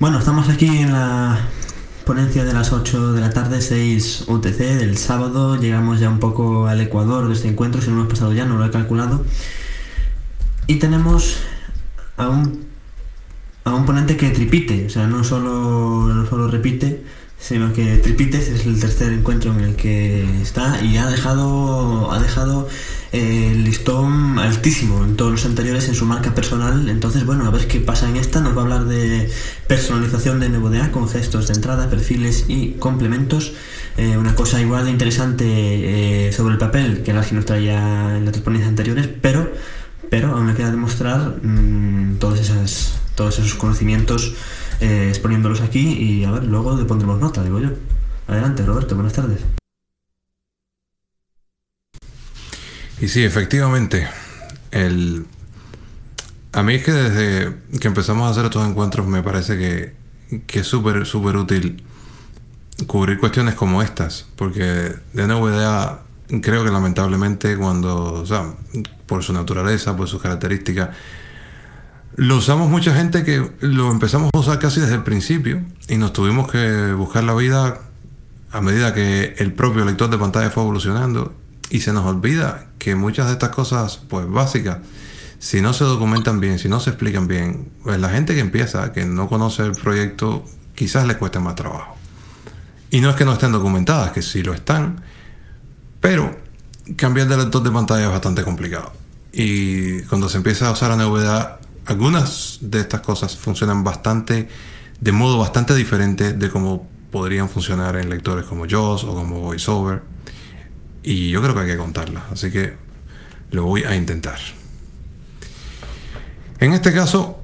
Bueno, estamos aquí en la ponencia de las 8 de la tarde, 6 UTC del sábado. Llegamos ya un poco al Ecuador de este encuentro, si no hemos pasado ya, no lo he calculado. Y tenemos a un, a un ponente que tripite, o sea, no solo, no solo repite, sino que Tripites es el tercer encuentro en el que está y ha dejado, ha dejado el listón altísimo en todos los anteriores en su marca personal. Entonces, bueno, a ver qué pasa en esta. Nos va a hablar de personalización de NVDA con gestos de entrada, perfiles y complementos. Eh, una cosa igual de interesante eh, sobre el papel que la que nos traía en las ponencias anteriores, pero, pero aún me queda demostrar mm, todas esas, todos esos conocimientos eh, exponiéndolos aquí y a ver, luego le pondremos nota, digo yo. Adelante, Roberto, buenas tardes. Y sí, efectivamente, el... a mí es que desde que empezamos a hacer estos encuentros me parece que, que es súper, útil cubrir cuestiones como estas, porque de NVDA creo que lamentablemente cuando, o sea, por su naturaleza, por sus características, lo usamos mucha gente que lo empezamos a usar casi desde el principio y nos tuvimos que buscar la vida a medida que el propio lector de pantalla fue evolucionando y se nos olvida que muchas de estas cosas pues básicas si no se documentan bien, si no se explican bien, pues la gente que empieza, que no conoce el proyecto, quizás le cueste más trabajo. Y no es que no estén documentadas, que sí lo están, pero cambiar de lector de pantalla es bastante complicado. Y cuando se empieza a usar la novedad algunas de estas cosas funcionan bastante, de modo bastante diferente de cómo podrían funcionar en lectores como JAWS o como VoiceOver. Y yo creo que hay que contarlas, así que lo voy a intentar. En este caso,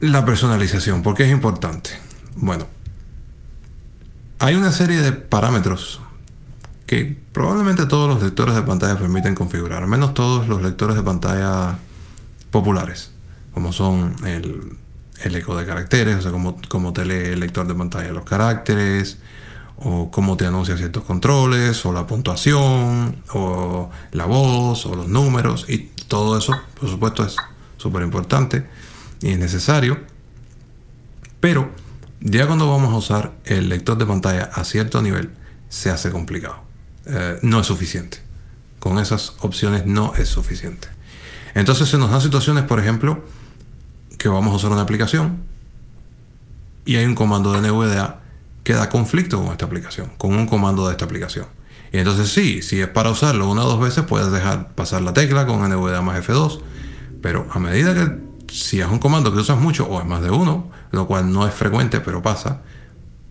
la personalización, ¿por qué es importante? Bueno, hay una serie de parámetros que probablemente todos los lectores de pantalla permiten configurar, al menos todos los lectores de pantalla populares como son el, eco de caracteres, o sea, cómo, te lee el lector de pantalla los caracteres, o cómo te anuncia ciertos controles, o la puntuación, o la voz, o los números, y todo eso, por supuesto, es súper importante y es necesario. Pero ya cuando vamos a usar el lector de pantalla a cierto nivel, se hace complicado. Eh, no es suficiente. Con esas opciones no es suficiente. Entonces se nos dan situaciones, por ejemplo, que vamos a usar una aplicación y hay un comando de NVDA que da conflicto con esta aplicación, con un comando de esta aplicación. Y entonces sí, si es para usarlo una o dos veces, puedes dejar pasar la tecla con NVDA más F2, pero a medida que si es un comando que usas mucho o es más de uno, lo cual no es frecuente, pero pasa,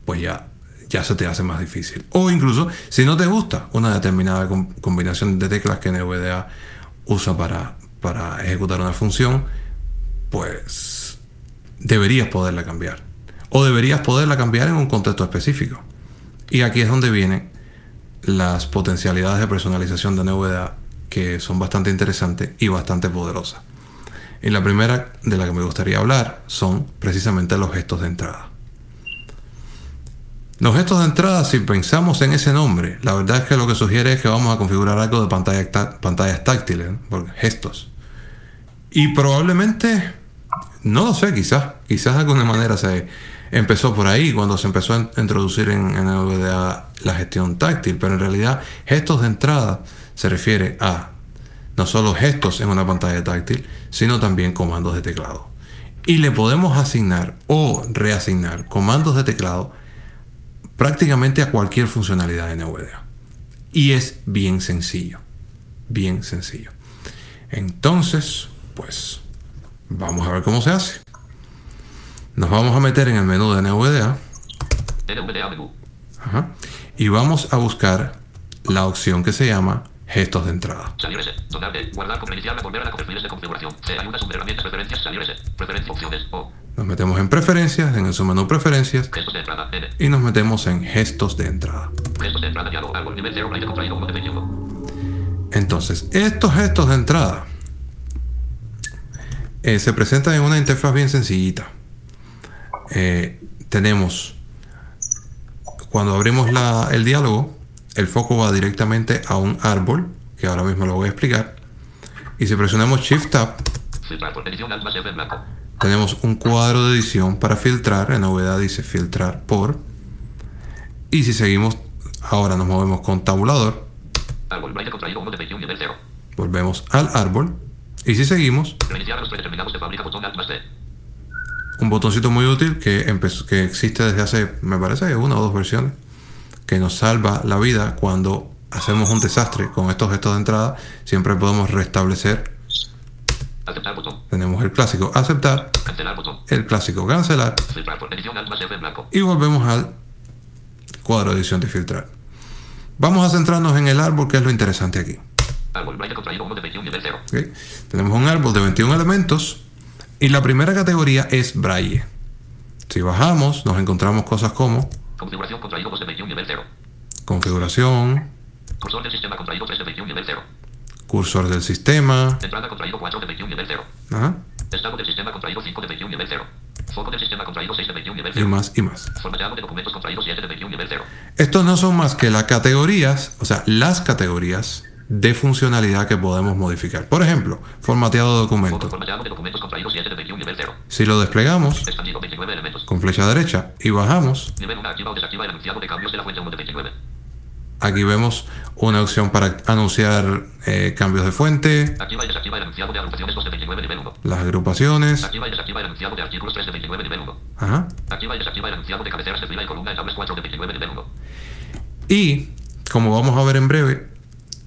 pues ya, ya se te hace más difícil. O incluso si no te gusta una determinada combinación de teclas que NVDA usa para, para ejecutar una función, pues deberías poderla cambiar. O deberías poderla cambiar en un contexto específico. Y aquí es donde vienen las potencialidades de personalización de NVDA que son bastante interesantes y bastante poderosas. Y la primera de la que me gustaría hablar son precisamente los gestos de entrada. Los gestos de entrada, si pensamos en ese nombre, la verdad es que lo que sugiere es que vamos a configurar algo de pantallas táctiles, gestos. Y probablemente no lo sé, quizás. Quizás de alguna manera se empezó por ahí, cuando se empezó a introducir en, en NVDA la gestión táctil, pero en realidad gestos de entrada se refiere a no solo gestos en una pantalla táctil, sino también comandos de teclado. Y le podemos asignar o reasignar comandos de teclado prácticamente a cualquier funcionalidad de NVDA. Y es bien sencillo. Bien sencillo. Entonces, pues Vamos a ver cómo se hace. Nos vamos a meter en el menú de NVDA. Y vamos a buscar la opción que se llama gestos de entrada. Nos metemos en preferencias, en el submenú preferencias. Y nos metemos en gestos de entrada. Entonces, estos gestos de entrada eh, se presenta en una interfaz bien sencillita. Eh, tenemos, cuando abrimos el diálogo, el foco va directamente a un árbol, que ahora mismo lo voy a explicar. Y si presionamos Shift Tab, tenemos un cuadro de edición para filtrar. En novedad dice filtrar por. Y si seguimos, ahora nos movemos con tabulador. Árbol, braille contraído 1 de 21, nivel 0. Volvemos al árbol. Y si seguimos, un botoncito muy útil que, empezó, que existe desde hace, me parece, una o dos versiones, que nos salva la vida cuando hacemos un desastre con estos gestos de entrada. Siempre podemos restablecer. Aceptar botón. Tenemos el clásico aceptar, Cancelar botón. el clásico cancelar y volvemos al cuadro de edición de filtrar. Vamos a centrarnos en el árbol, que es lo interesante aquí. Árbol, braille contraído 1 de 21, nivel 0. ¿ok? Tenemos un árbol de 21 elementos y la primera categoría es braille. Si bajamos, nos encontramos cosas como Configuración contraído 2 de 21, nivel 0. configuración, Cursor del sistema contraído 3 de 21, nivel 0. cursor del sistema, Entrada contraído 4 de 21, nivel 0. ajá, Estado del sistema contraído 5 de 21, nivel 0. Foco del sistema contraído 6 de 21, nivel y 0. más y más. Formateado de documentos contraído 7 de 21, nivel 0. Estos no son más que las categorías, o sea, las categorías de funcionalidad que podemos modificar. Por ejemplo, formateado de documento. formateado de documentos contraído 7 de 21, nivel 0. Si lo desplegamos Expandido 29 elementos. con flecha derecha y bajamos, Nivel 1 activa o desactiva el anunciado de cambios de la fuente 1 de 29. aquí vemos una opción para anunciar eh, cambios de fuente, Activa y desactiva el anunciado de agrupaciones 2 de 29, nivel 1. las agrupaciones, Activa y desactiva el anunciado de artículos 3 de 29, nivel 1. ajá, Activa y desactiva el anunciado de cabeceras de fila y columna en tablas 4 de 29, nivel 1. Y, como vamos a ver en breve,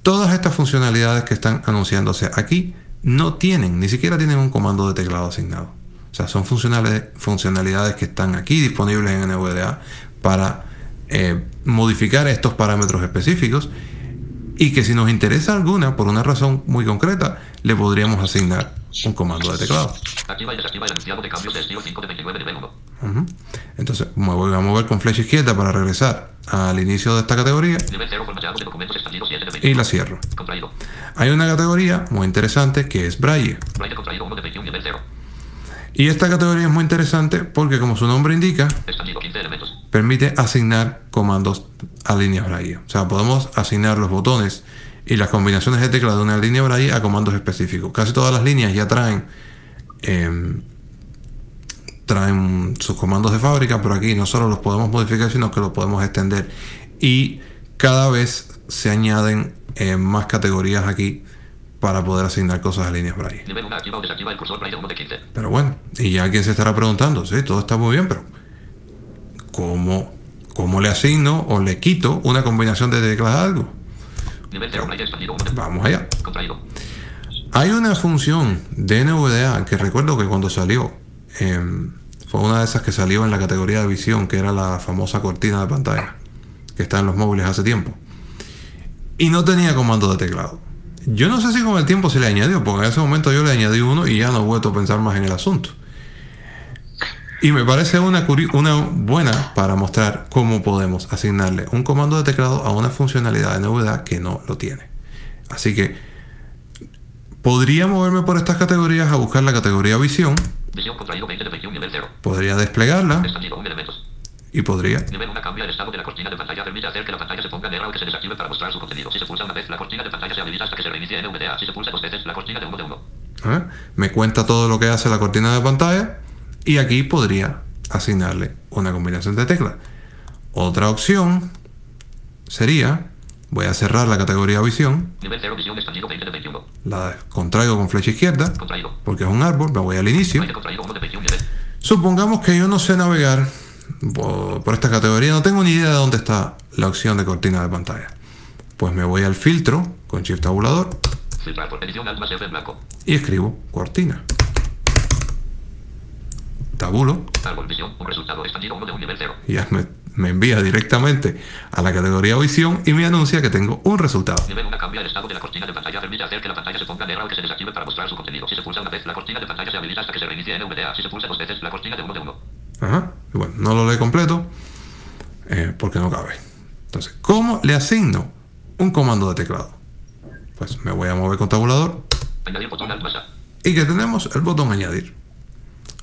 todas estas funcionalidades que están anunciándose aquí no tienen, ni siquiera tienen un comando de teclado asignado. O sea, son funcionalidades, que están aquí disponibles en NVDA para eh, modificar estos parámetros específicos y que si nos interesa alguna, por una razón muy concreta, le podríamos asignar un comando de teclado. Activa y desactiva el anunciado de cambios de estilo 5 de 29, nivel 1. Ujú. Entonces, me voy a mover con flecha izquierda para regresar al inicio de esta categoría Nivel 0 formateado de documentos expandido 7 de y 21. la cierro. Contraído. Hay una categoría muy interesante que es Braille. Braille contraído 1 de 21, nivel 0. Y esta categoría es muy interesante porque, como su nombre indica, Expandido 15 elementos. permite asignar comandos a líneas Braille. O sea, podemos asignar los botones y las combinaciones de tecla de una línea Braille a comandos específicos. Casi todas las líneas ya traen em, traen sus comandos de fábrica, pero aquí no solo los podemos modificar, sino que los podemos extender. Y cada vez se añaden eh, más categorías aquí para poder asignar cosas a líneas Braille. Nivel 1 activa o desactiva el cursor Braille 1 de 15. Pero bueno, y ya alguien se estará preguntando, sí, todo está muy bien, pero ¿cómo, cómo le asigno o le quito una combinación de teclas a algo? Vamos allá. Hay una función de NVDA que recuerdo que cuando salió, em, fue una de esas que salió en la categoría de visión, que era la famosa cortina de pantalla, que está en los móviles hace tiempo. Y no tenía comando de teclado. Yo no sé si con el tiempo se le añadió, porque en ese momento yo le añadí uno y ya no he vuelto a pensar más en el asunto. Y me parece una, una buena para mostrar cómo podemos asignarle un comando de teclado a una funcionalidad de NVDA que no lo tiene. Así que podría moverme por estas categorías a buscar la categoría visión, Visión contraído 20 de 21, nivel 0. podría desplegarla Expandido 1 elementos. y podría Nivel 1 cambia el estado de la cortina de pantalla. Permite hacer que la pantalla se ponga negra o que se desactive para mostrar su contenido. Si se pulsa una vez, la cortina de pantalla se habilita hasta que se reinicie NVDA. Si se pulsa dos veces, la cortina de 1 de 1. ¿eh? me cuenta todo lo que hace la cortina de pantalla y aquí podría asignarle una combinación de teclas. Otra opción sería, voy a cerrar la categoría visión, Nivel 0 visión expandido 20 de 21. la contraigo con flecha izquierda Contraído. porque es un árbol, me voy al inicio. Braille contraído 1 de 21 nivel. Supongamos que yo no sé navegar por, por esta categoría, no tengo ni idea de dónde está la opción de cortina de pantalla. Pues me voy al filtro con Shift tabulador Filtrar por edición Alt más F en blanco. y escribo cortina. Tabulo Árbol visión. Un resultado expandido 1 de un nivel 0. y ya me, me envía directamente a la categoría visión y me anuncia que tengo un resultado. Nivel 1 cambia el estado de la cortina de pantalla. Permite hacer que la pantalla se ponga negra o que se desactive para mostrar su contenido. Si se pulsa una vez, la cortina de pantalla se habilita hasta que se reinicie NVDA. Si se pulsa dos veces, la cortina de 1 de 1. Ajá. Y bueno, no lo lee completo eh, porque no cabe. Entonces, ¿cómo le asigno un comando de teclado? Pues me voy a mover con tabulador Añadir botón Alt más A. y que tenemos el botón añadir.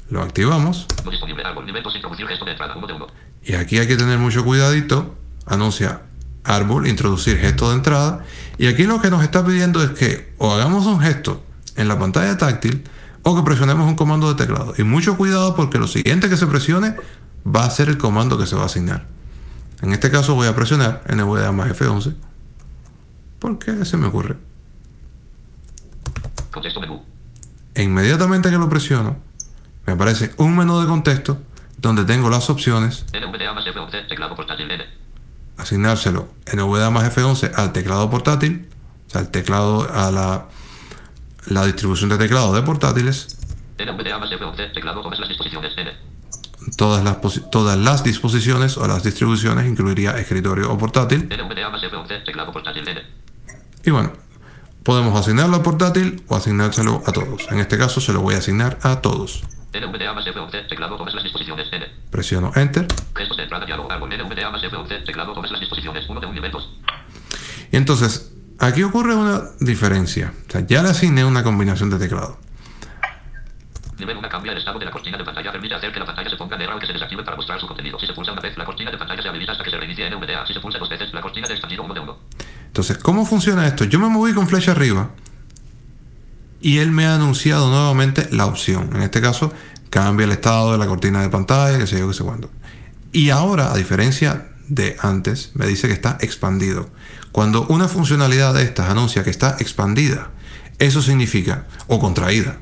Lo activamos No disponible. Árbol. Nivel 2 introducir gesto de entrada 1 de 1. y aquí hay que tener mucho cuidadito. Anuncia árbol, introducir gesto de entrada. Y aquí lo que nos está pidiendo es que o hagamos un gesto en la pantalla táctil o que presionemos un comando de teclado. Y mucho cuidado porque lo siguiente que se presione va a ser el comando que se va a asignar. En este caso voy a presionar NVDA más F11 porque se me ocurre. Contexto menú. E inmediatamente que lo presiono, me aparece un menú de contexto donde tengo las opciones NVDA más F11, teclado portátil N. asignárselo NVDA más F11 al teclado portátil, o sea, al teclado, a la, la distribución de teclado de portátiles, NVDA más F11, teclado todas las todas las, disposiciones o las distribuciones, incluiría escritorio o portátil, NVDA más F11, teclado portátil N. y bueno, podemos asignarlo al portátil o asignárselo a todos. En este caso se lo voy a asignar a todos. NVDA más F11, teclado todas las disposiciones N. Presiono Enter Gestos de entrada diálogo árbol NVDA más F11, teclado todas las disposiciones 1 de un nivel 2. y entonces aquí ocurre una diferencia. O sea, ya le asigné una combinación de teclado. Nivel 1 cambia el estado de la cortina de pantalla. Permite hacer que la pantalla se ponga negra o que se desactive para mostrar su contenido. Si se pulsa una vez, la cortina de pantalla se habilita hasta que se reinicie NVDA. Si se pulsa dos veces, la cortina de expandido 1 de 1. Entonces, ¿cómo funciona esto? Yo me moví con flecha arriba y él me ha anunciado nuevamente la opción. En este caso, cambia el estado de la cortina de pantalla, que sé yo, que sé cuándo. Y ahora, a diferencia de antes, me dice que está expandido. Cuando una funcionalidad de estas anuncia que está expandida, eso significa, o contraída,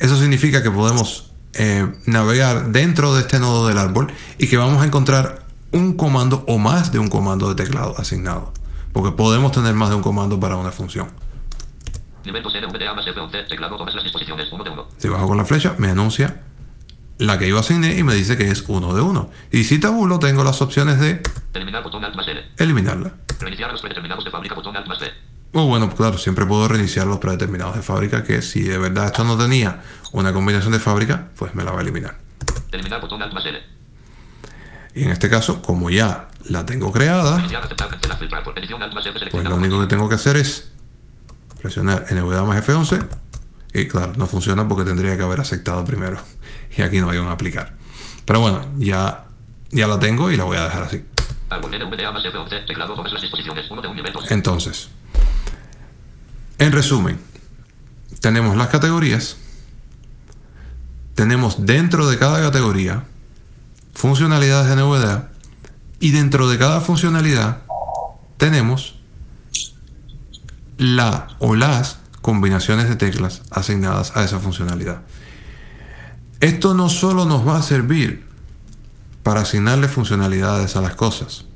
eso significa que podemos eh, navegar dentro de este nodo del árbol y que vamos a encontrar un comando o más de un comando de teclado asignado. Porque podemos tener más de un comando para una función. Si bajo con la flecha, me anuncia la que yo asigné y me dice que es uno de uno. Y si tabulo, tengo las opciones de Eliminar botón Alt más L. eliminarla. Reiniciar a los predeterminados de fábrica botón Alt más B. O bueno, claro, siempre puedo reiniciar los predeterminados de fábrica, que si de verdad esto no tenía una combinación de fábrica, pues me la va a eliminar. Eliminar botón Alt más L. Y en este caso, como ya la tengo creada, pues lo único que tengo que hacer es presionar NVDA más F11 y claro, no funciona porque tendría que haber aceptado primero y aquí no hay un aplicar. Pero bueno, ya, ya la tengo y la voy a dejar así. Árbol NVDA más F11, teclado todas las disposiciones 1 de un nivel 2. Entonces, en resumen, tenemos las categorías, tenemos dentro de cada categoría funcionalidades de NVDA y dentro de cada funcionalidad tenemos la o las combinaciones de teclas asignadas a esa funcionalidad. Esto no solo nos va a servir para asignarle funcionalidades a las cosas,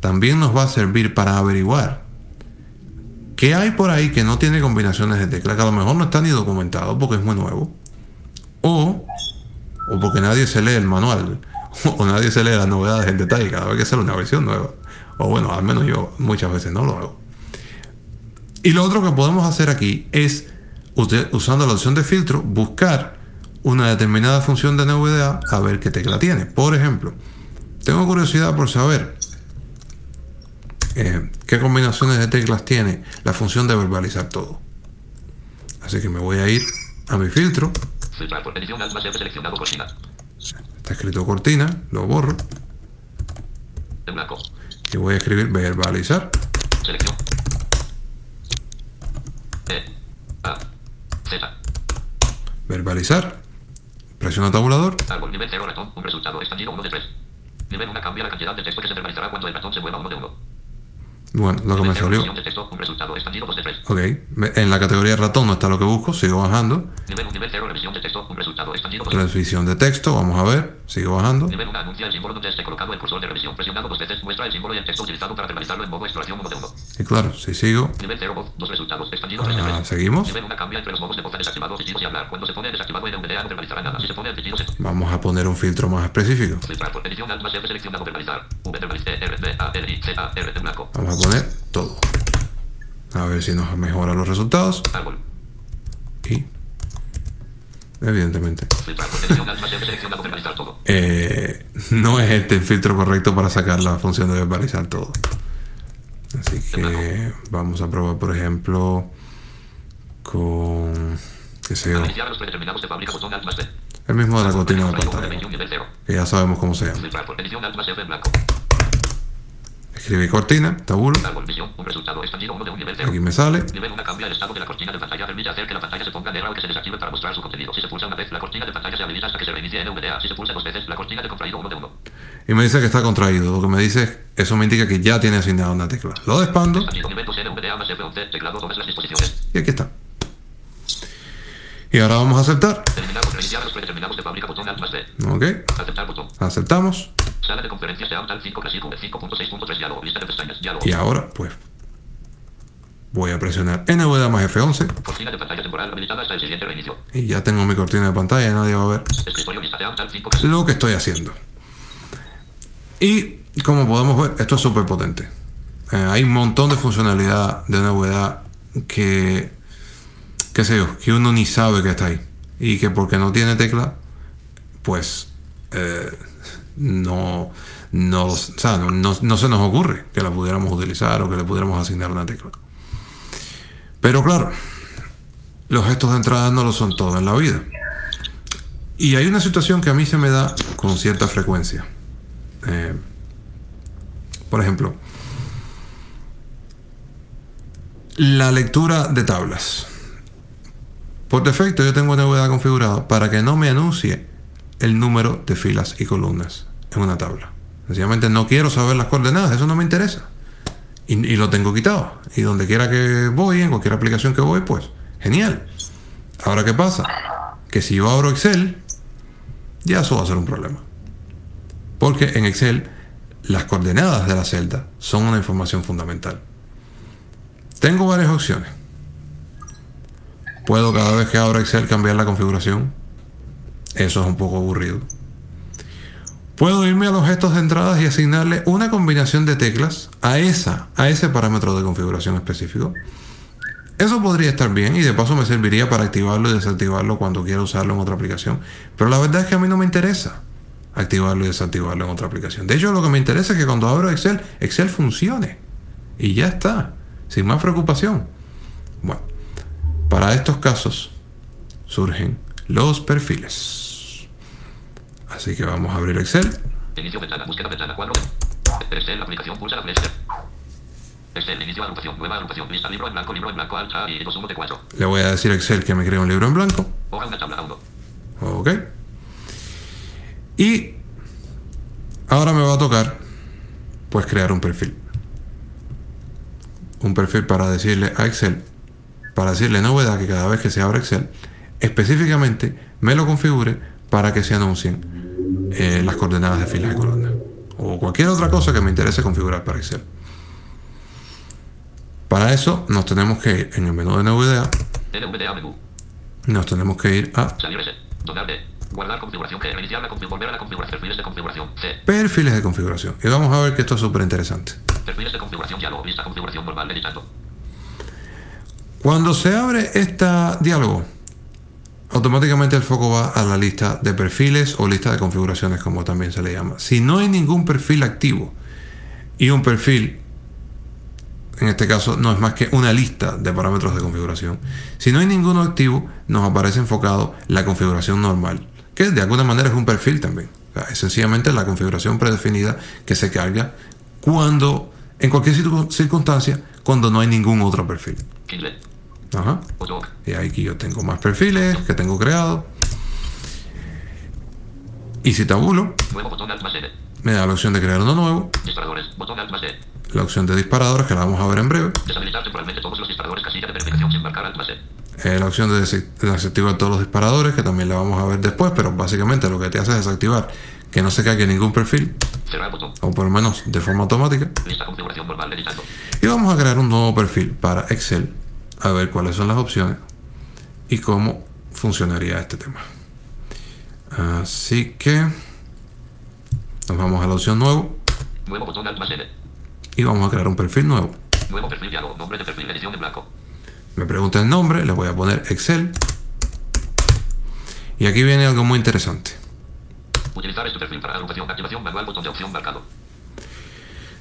también nos va a servir para averiguar qué hay por ahí que no tiene combinaciones de teclas, que a lo mejor no está ni documentado porque es muy nuevo, o, o porque nadie se lee el manual, o nadie se lee las novedades en detalle cada vez que sale una versión nueva. O bueno, al menos yo muchas veces no lo hago. Y lo otro que podemos hacer aquí es, usando la opción de filtro, buscar una determinada función de NVDA a ver qué tecla tiene. Por ejemplo, tengo curiosidad por saber eh, qué combinaciones de teclas tiene la función de verbalizar todo. Así que me voy a ir a mi filtro. Filtrar por edición Alt más F seleccionado cortina. Está escrito cortina, lo borro En blanco. y voy a escribir verbalizar. Selección. E. A. Z. Verbalizar. Presiono tabulador. Árbol nivel 0 ratón. Un resultado expandido 1 de 3. Nivel 1 cambia la cantidad de texto que se verbalizará cuando el ratón se mueva 1 de 1. Bueno, lo que me Nivel 0 salió. revisión de texto. Un resultado expandido 2 de 3. Ok, en la categoría ratón no está lo que busco, sigo bajando. Nivel 1 nivel 0 revisión de texto. Un resultado expandido 2 de 3. Revisión de texto, vamos a ver, sigo bajando. Nivel 1 anuncia el símbolo donde esté colocado el cursor de revisión. Presionado dos veces muestra el símbolo y el texto utilizado para verbalizarlo en modo exploración 1 de 1. Y claro, si sigo, Nivel 0 voz. Dos resultados expandido 3 de ah, 3. seguimos. Nivel 1 cambia entre los modos de voz desactivado, pitidos y hablar. Cuando se pone desactivado en NVDA no verbalizará nada. Si se pone el pitido se Vamos a poner un filtro más específico. filtrar por edición Alt más F seleccionado verbalizar. V verbalice R B A L I Z R en blanco. Vamos a poner todo. A ver si nos mejora los resultados. Árbol. Y, evidentemente, eh, no es este el filtro correcto para sacar la función de verbalizar todo. Así que vamos a probar, por ejemplo, con, qué sé yo, el mismo de la cortina de pantalla, revisión nivel 0. que ya sabemos cómo se llama. Filtrar por edición Alt más F en blanco. Escribí cortina, tabulo. Árbol visión. Un resultado expandido 1 de un nivel 0. Aquí me sale. Nivel 1 cambia el estado de la cortina de pantalla. Permite hacer que la pantalla se ponga negra o que se desactive para mostrar su contenido. Si se pulsa una vez, la cortina de pantalla se habilita hasta que se reinicie NVDA. Si se pulsa dos veces, la cortina de contraído 1 de 1. Y me dice que está contraído. Lo que me dice es, eso me indica que ya tiene asignada una tecla. Lo despando Expandido nivel 2 NVDA más F11. Teclado todas las disposiciones. y aquí está. Y ahora vamos a aceptar. Eliminar o reiniciar los predeterminados de fábrica. Botón Alt más D. Ok. Aceptar botón. Aceptamos. Sala de conferencias de Alt 5 Classic 5.6.3 diálogo. Lista de pestañas. Diálogo. Y ahora, pues, voy a presionar NVDA más F11 Cortina de pantalla temporal habilitada hasta el siguiente reinicio. y ya tengo mi cortina de pantalla y nadie va a ver Escritorio lista de Alt 5 Classic. lo que estoy haciendo. Y como podemos ver, esto es súper potente. Eh, hay un montón de funcionalidad de NVDA que, qué sé yo, que uno ni sabe que está ahí. Y que porque no tiene tecla, pues eh, no, no, o sea, no, no- no se nos ocurre que la pudiéramos utilizar o que le pudiéramos asignar una tecla. Pero claro, los gestos de entrada no lo son todo en la vida. Y hay una situación que a mí se me da con cierta frecuencia. Eh, por ejemplo, la lectura de tablas. Por defecto yo tengo NVDA configurado para que no me anuncie el número de filas y columnas en una tabla. Sencillamente no quiero saber las coordenadas, eso no me interesa. Y, y lo tengo quitado. Y donde quiera que voy, en cualquier aplicación que voy, pues genial. Ahora, ¿qué pasa? Que si yo abro Excel, ya eso va a ser un problema. Porque en Excel las coordenadas de la celda son una información fundamental. Tengo varias opciones. Puedo cada vez que abra Excel cambiar la configuración. Eso es un poco aburrido. Puedo irme a los gestos de entradas y asignarle una combinación de teclas a esa, a ese parámetro de configuración específico. Eso podría estar bien y de paso me serviría para activarlo y desactivarlo cuando quiera usarlo en otra aplicación. Pero la verdad es que a mí no me interesa activarlo y desactivarlo en otra aplicación. De hecho, lo que me interesa es que cuando abro Excel, Excel funcione. Y ya está, sin más preocupación. Bueno, para estos casos surgen los perfiles. Así que vamos a abrir Excel. Inicio ventana. Búsqueda ventana. Cuadro. Excel. Aplicación. Pulsa la flecha. Excel. Inicio agrupación. Nueva agrupación. Lista. Libro en blanco. Libro en blanco. Alt A y 2 1 de 4. Le voy a decir a Excel que me cree un libro en blanco. Hoja una tabla. 1. Ok. Y ahora me va a tocar pues crear un perfil. Un perfil para decirle a Excel, para decirle novedad que cada vez que se abra Excel, específicamente me lo configure para que se anuncien eh, las coordenadas de filas y columnas. O cualquier otra cosa que me interese configurar para Excel. Para eso nos tenemos que ir en el menú de NVDA, NVDA menú. nos tenemos que ir a Salir ese. Guardar configuración. Que reiniciar la configuración. Volver a la configuración. Perfiles de configuración. C. perfiles de configuración. Y vamos a ver que esto es súper interesante. Perfiles de configuración. Diálogo. Lista configuración normal. Editando. Cuando se abre este diálogo, automáticamente el foco va a la lista de perfiles o lista de configuraciones, como también se le llama. Si no hay ningún perfil activo y un perfil, en este caso no es más que una lista de parámetros de configuración, si no hay ninguno activo, nos aparece enfocado la configuración normal, que de alguna manera es un perfil también. Es sencillamente la configuración predefinida que se carga cuando, en cualquier circun- circunstancia, cuando no hay ningún otro perfil. Ajá. Y aquí yo tengo más perfiles que tengo creados. Y si tabulo, me da la opción de crear uno nuevo, la opción de disparadores que la vamos a ver en breve, Deshabilitar temporalmente todos los disparadores. Casilla de verificación sin marcar Alt más D. eh, la opción de desa- desactivar todos los disparadores que también la vamos a ver después, pero básicamente lo que te hace es desactivar que no se caiga ningún perfil, o por lo menos de forma automática. Lista configuración normal. Editando. Y vamos a crear un nuevo perfil para Excel, a ver cuáles son las opciones y cómo funcionaría este tema. Así que nos vamos a la opción nuevo botón y vamos a crear un perfil nuevo. Nuevo perfil diálogo. Nombre de perfil. Edición en blanco. Me pregunta el nombre, le voy a poner Excel. Y aquí viene algo muy interesante. Utilizar este perfil para agrupación. Activación manual. Botón de opción marcado.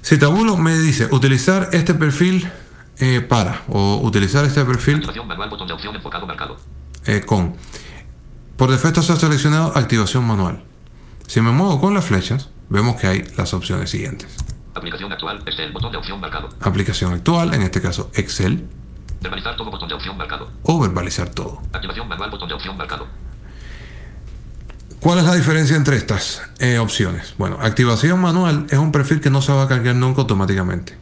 Si Tabulo me dice utilizar este perfil eh, para o utilizar este perfil manual. Botón de opción enfocado marcado. eh, con. Por defecto se ha seleccionado activación manual. Si me muevo con las flechas, vemos que hay las opciones siguientes. Aplicación actual. Excel. Botón de opción marcado. Aplicación actual, en este caso Excel, Verbalizar todo. Botón de opción marcado. o verbalizar todo. Activación manual. Botón de opción marcado. ¿Cuál es la diferencia entre estas eh, opciones? Bueno, activación manual es un perfil que no se va a cargar nunca automáticamente.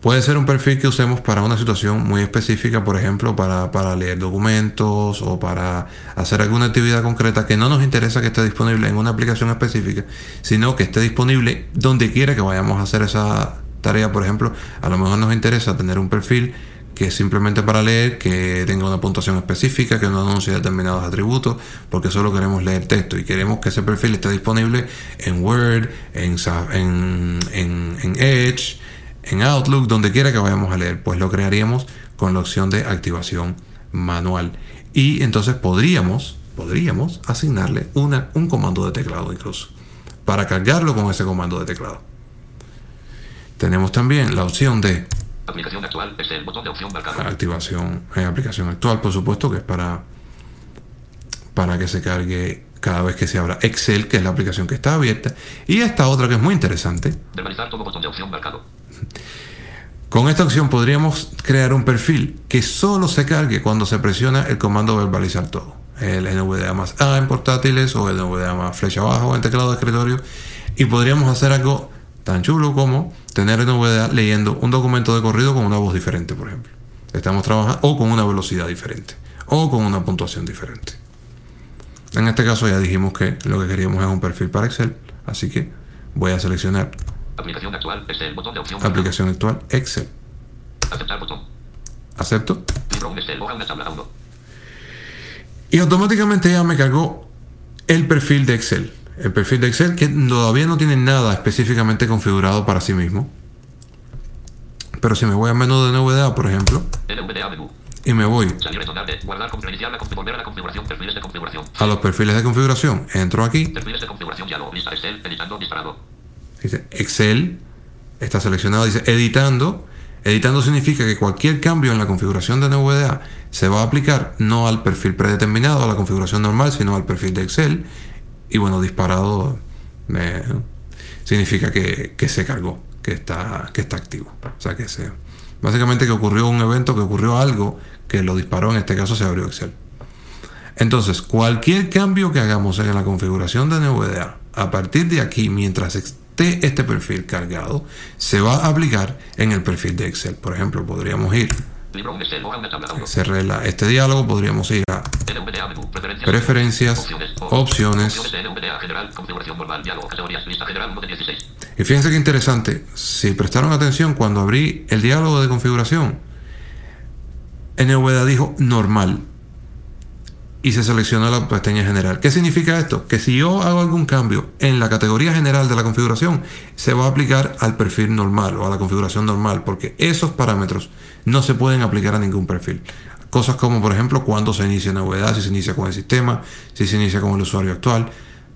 Puede ser un perfil que usemos para una situación muy específica, por ejemplo, para, para leer documentos o para hacer alguna actividad concreta que no nos interesa que esté disponible en una aplicación específica, sino que esté disponible donde quiera que vayamos a hacer esa tarea. Por ejemplo, a lo mejor nos interesa tener un perfil que es simplemente para leer, que tenga una puntuación específica, que no anuncie determinados atributos, porque solo queremos leer texto y queremos que ese perfil esté disponible en Word, en, en- en Edge, en Outlook, donde quiera que vayamos a leer, pues lo crearíamos con la opción de activación manual. Y entonces podríamos, podríamos asignarle una, un comando de teclado incluso, para cargarlo con ese comando de teclado. Tenemos también la opción de Aplicación actual. Excel. Botón de opción marcado. activación en aplicación actual, por supuesto, que es para, para que se cargue cada vez que se abra Excel, que es la aplicación que está abierta. Y esta otra que es muy interesante. Verbalizar todo. Botón de opción marcado. Con esta opción podríamos crear un perfil que solo se cargue cuando se presiona el comando verbalizar todo. El NVDA más A en portátiles o el NVDA más flecha abajo en teclado de escritorio. Y podríamos hacer algo tan chulo como tener NVDA leyendo un documento de corrido con una voz diferente, por ejemplo. Estamos trabajando o con una velocidad diferente o con una puntuación diferente. En este caso ya dijimos que lo que queríamos es un perfil para Excel, así que voy a seleccionar Aplicación actual. Excel. Botón de opción aplicación actual Excel. Aceptar botón. ¿Acepto? Libro un Excel. Hoja una tabla 1. Y automáticamente ya me cargó el perfil de Excel. El perfil de Excel que todavía no tiene nada específicamente configurado para sí mismo. Pero si me voy a menú de NVDA, por ejemplo, y me voy a los perfiles de configuración, entro aquí, Perfiles de configuración. Diálogo. Lista Excel. Editando. Disparado. Dice Excel, está seleccionado, dice editando. Editando significa que cualquier cambio en la configuración de NVDA se va a aplicar no al perfil predeterminado, a la configuración normal, sino al perfil de Excel. Y bueno, disparado me- significa que, que se cargó, que está, que está activo. O sea que se. Básicamente que ocurrió un evento, que ocurrió algo que lo disparó, en este caso se abrió Excel. Entonces, cualquier cambio que hagamos en la configuración de NVDA, a partir de aquí, mientras esté este perfil cargado, se va a aplicar en el perfil de Excel. Por ejemplo, podríamos ir, Libro un Excel. Hoja una tabla 1. cerré la- este diálogo, podríamos ir a. Preferencias. Opciones. opciones. Opciones de NVDA general. Configuración normal. Diálogo. Categorías. Lista general 1 de 16. Y fíjense qué interesante, si prestaron atención cuando abrí el diálogo de configuración, NVDA dijo normal y se seleccionó la pestaña general. ¿Qué significa esto? Que si yo hago algún cambio en la categoría general de la configuración, se va a aplicar al perfil normal o a la configuración normal, porque esos parámetros no se pueden aplicar a ningún perfil. Cosas como, por ejemplo, cuándo se inicia NVDA, si se inicia con el sistema, si se inicia con el usuario actual,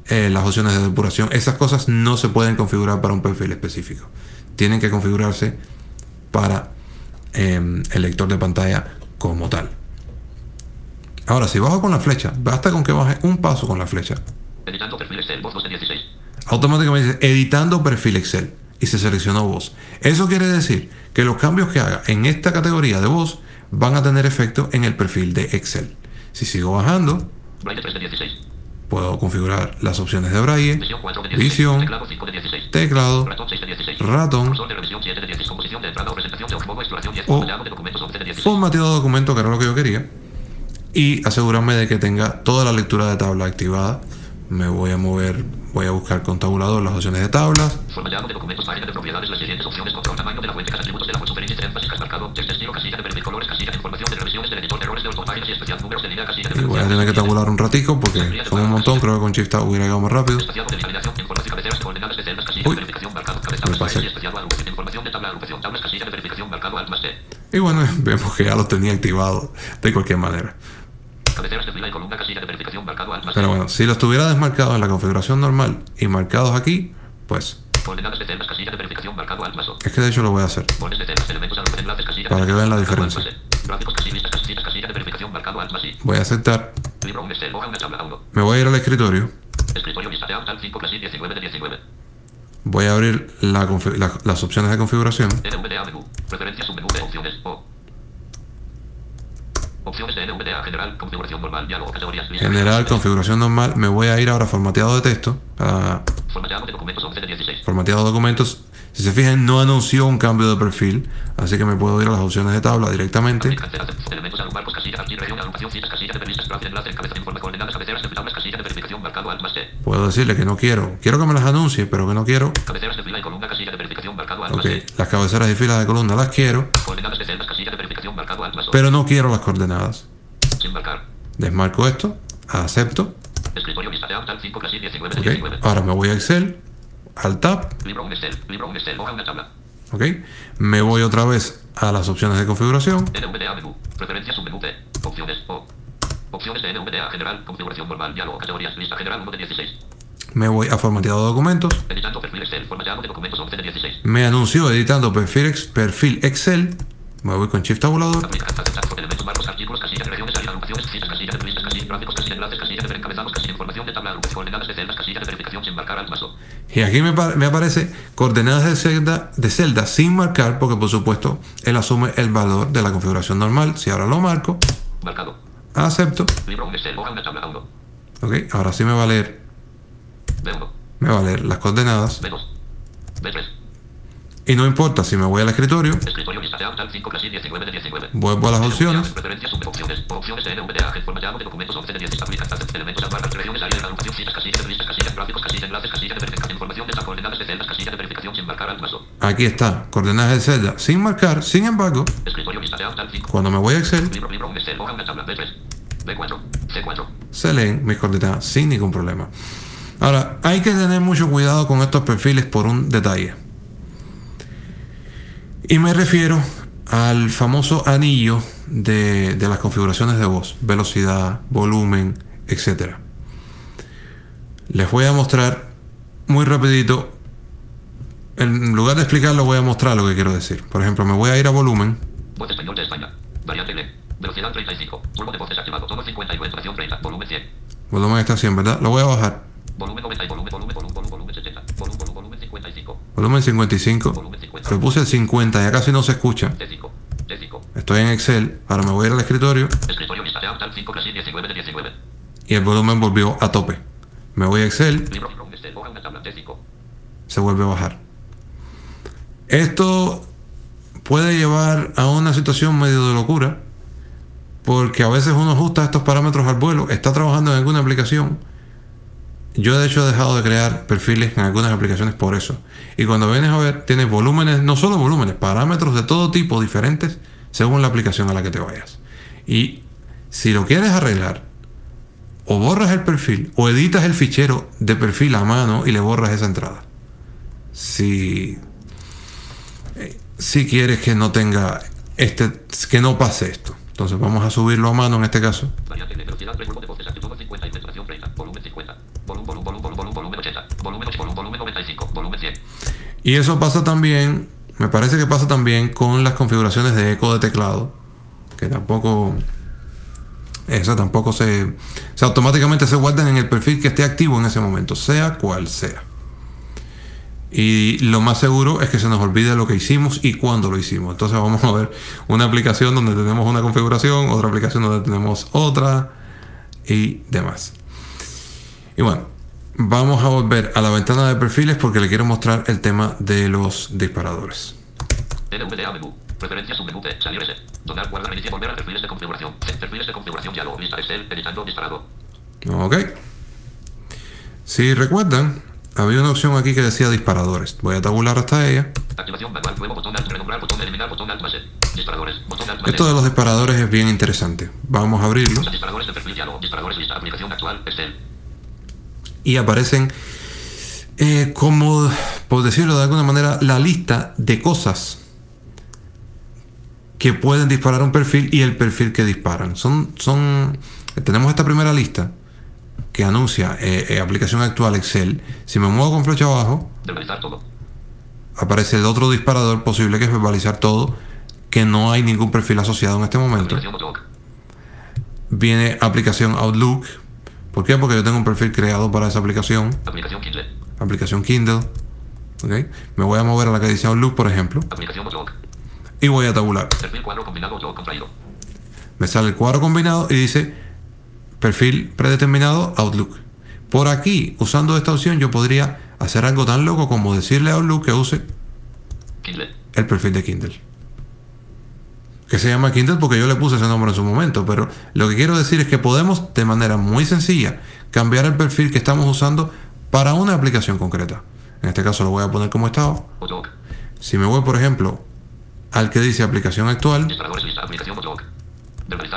eh, las opciones de depuración, esas cosas no se pueden configurar para un perfil específico. Tienen que configurarse para eh, el lector de pantalla como tal. Ahora, si bajo con la flecha, basta con que baje un paso con la flecha. Editando perfil Excel. Voz 2 de 16. Automáticamente dice editando perfil Excel y se seleccionó voz. Eso quiere decir que los cambios que haga en esta categoría de voz van a tener efecto en el perfil de Excel. Si sigo bajando, Braille 3 de 16. puedo configurar las opciones de Braille, Visión 4 de 16. visión, Teclado 5 de 16. teclado, Ratón 6 de 16. ratón, Cursor de revisión 7 de 16. Composición de entrada o presentación de modo exploración 10. O- Formateado de documentos 11 de 16. formateado de documento, que era lo que yo quería, y asegurarme de que tenga toda la lectura de tabla activada. Me voy a mover, voy a buscar con tabulador las opciones de tablas, Formateado de documentos, página de propiedades, las siguientes opciones, control, tamaño de la fuente, casa, atributos de la fuente, superficie, énfasis, marcado, texto, estilo, casilla de perfil, colores, casilla de información, de revisiones del editor, errores de los páginas y especial, números de línea, casilla de y voy a tener que tabular un ratico porque son un montón, creo que con Shift hubiera llegado más rápido. Uy. Me pasé. Y bueno, vemos que ya lo tenía activado de cualquier manera. Cabeceras de fila y columna, casilla de verificación, marcado, alt más T. Pero bueno, si lo estuviera desmarcado en la configuración normal y marcados aquí, pues es que de hecho lo voy a hacer. Para que vean la diferencia. Voy a aceptar, Libro un Excel, hoja una tabla 1. me voy a ir al escritorio, Escritorio lista de alt 5 clase 19 de 19. Voy a abrir la confi- la- las opciones de configuración. NVDA menú. Preferencias submenú de opciones. O. Opciones de NVDA general. Configuración normal. Diálogo. Categorías. lista, General, configuración normal. Me voy a ir ahora a formateado de texto. a Formateado de documentos 11 de 16. formateado de documentos. Si se fijan, no anunció un cambio de perfil. Así que me puedo ir a las opciones de tabla directamente. Cancela, Elementos agrupar, pues casilla, archivo, región, agrupación, citas, casilla de revistas, grafo, enlace, cabeza, informe, coordenadas, cabeceras, de tablas, casilla de verificación, marcado alt más T. Puedo decirle que no quiero. Quiero que me las anuncie, pero que no quiero. Cabeceras de fila y columna, casilla de verificación, marcado alt Ok, más T. las cabeceras y filas de columna las quiero, Coordenadas de celdas, casilla de verificación, marcado alt más O. pero no quiero las coordenadas. Desmarco esto, acepto. Escritorio vista de alt 5 clase 19 de Ok, 19. ahora me voy a Excel, al tab, Libro un Excel, libro un Excel, hoja una tabla. ok. Me voy otra vez a las opciones de configuración. NVDA menú. Preferencias submenú de. Opciones O. Opciones de NVDA general. Configuración normal. Diálogo. Categorías. Lista general 1 de 16. Me voy a formateado de documentos. Editando perfil Excel. Formateado de documentos 11 de 16. Me anunció editando perfil Excel. Me voy con Shift más O. Y aquí me, pa- me aparece coordenadas de celda, de celda sin marcar, porque por supuesto él asume el valor de la configuración normal. Si ahora lo marco, Marcado. acepto. Libro un Excel. Hoja una tabla. A1. Ok, ahora sí me va a leer, B1. me va a leer las coordenadas. B2. B3. Y no importa si me voy al escritorio, Escritorio lista de alt 5 clase 19 de 19. vuelvo a las opciones. Preferencias, subopciones, opciones de NVDA, formateado de documentos 11 de 10, aplica, elementos, barras, regiones, área de agrupación, citas, casilla de listas, casilla de gráficos, casilla de enlaces, casilla de verificación, información de las coordenadas de celdas, casilla de verificación sin marcar alt más O. Aquí está, coordenadas de celda sin marcar. Sin embargo, Escritorio lista de alt 5. cuando me voy a Excel, Libro, libro, un Excel, hoja, una tabla, B3, B4, C4. se leen mis coordenadas sin ningún problema. Ahora, hay que tener mucho cuidado con estos perfiles por un detalle. Y me refiero al famoso anillo de, de las configuraciones de voz, velocidad, volumen, etc. Les voy a mostrar muy rapidito. En lugar de explicarlo, voy a mostrar lo que quiero decir. Por ejemplo, me voy a ir a volumen. Voz español de España. Variante L. Velocidad 35. Turbo de voz desactivado. Tono 59. Duración 30. Volumen 100. Volumen está 100, ¿verdad? Lo voy a bajar. Volumen 90 y volumen, volumen 70. Volumen, volumen, volumen 55. Volumen 55. Volumen 50. Le puse el 50, ya casi no se escucha. T5. T5. Estoy en Excel, ahora me voy a ir al escritorio Escritorio lista de alt 5 clase 19 de 19. y el volumen volvió a tope. Me voy a Excel, Libro, libro, un Excel, hoja, una tabla, T5. se vuelve a bajar. Esto puede llevar a una situación medio de locura, porque a veces uno ajusta estos parámetros al vuelo, está trabajando en alguna aplicación. Yo de hecho he dejado de crear perfiles en algunas aplicaciones por eso. Y cuando vienes a ver, tienes volúmenes, no solo volúmenes, parámetros de todo tipo diferentes según la aplicación a la que te vayas. Y si lo quieres arreglar, o borras el perfil o editas el fichero de perfil a mano y le borras esa entrada. Si, si quieres que no tenga este, que no pase esto. Entonces vamos a subirlo a mano en este caso. Variante L. Velocidad 3. Turbo de voz desactivado. 50 y duración 30. Volumen 50. Volumen, volumen, volumen, volumen, volumen 80. Volumen 8. Volumen, volumen 95. Volumen 100. Y eso pasa también, me parece que pasa también con las configuraciones de eco de teclado, que tampoco, eso tampoco se, o sea, automáticamente se guardan en el perfil que esté activo en ese momento, sea cual sea. Y lo más seguro es que se nos olvide lo que hicimos y cuándo lo hicimos. Entonces vamos a ver una aplicación donde tenemos una configuración, otra aplicación donde tenemos otra y demás. Y bueno, vamos a volver a la ventana de perfiles porque le quiero mostrar el tema de los disparadores. NVDA menú. Preferencias submenú salir ese. Donar, guardar, iniciar, volver a perfiles de configuración. Perfiles de configuración diálogo. Lista Excel. Editando disparado. Ok. Si recuerdan, había una opción aquí que decía disparadores. Voy a tabular hasta ella. Activación manual. Nuevo botón alt. Renombrar botón. Eliminar botón alt más E. Disparadores. Botón alt más Esto de los disparadores es bien interesante. Vamos a abrirlo Disparadores de perfil diálogo. Disparadores lista. Aplicación actual. Excel. Y aparecen eh, como, por decirlo de alguna manera, la lista de cosas que pueden disparar un perfil y el perfil que disparan. Son, son, tenemos esta primera lista que anuncia eh, eh, aplicación actual Excel. Si me muevo con flecha abajo, Verbalizar todo. aparece el otro disparador posible que es verbalizar todo, que no hay ningún perfil asociado en este momento. Viene aplicación Outlook. ¿Por qué? Porque yo tengo un perfil creado para esa aplicación. Aplicación Kindle. Aplicación Kindle. ¿ok? Me voy a mover a la que dice Outlook, por ejemplo, Aplicación Outlook. y voy a tabular. Perfil cuadro combinado Outlook contraído. Me sale el cuadro combinado y dice perfil predeterminado Outlook. Por aquí, usando esta opción, yo podría hacer algo tan loco como decirle a Outlook que use Kindle. el perfil de Kindle. Que se llama Kindle porque yo le puse ese nombre en su momento, pero lo que quiero decir es que podemos de manera muy sencilla cambiar el perfil que estamos usando para una aplicación concreta. En este caso lo voy a poner como estado. Si me voy, por ejemplo, al que dice aplicación actual, lista. Aplicación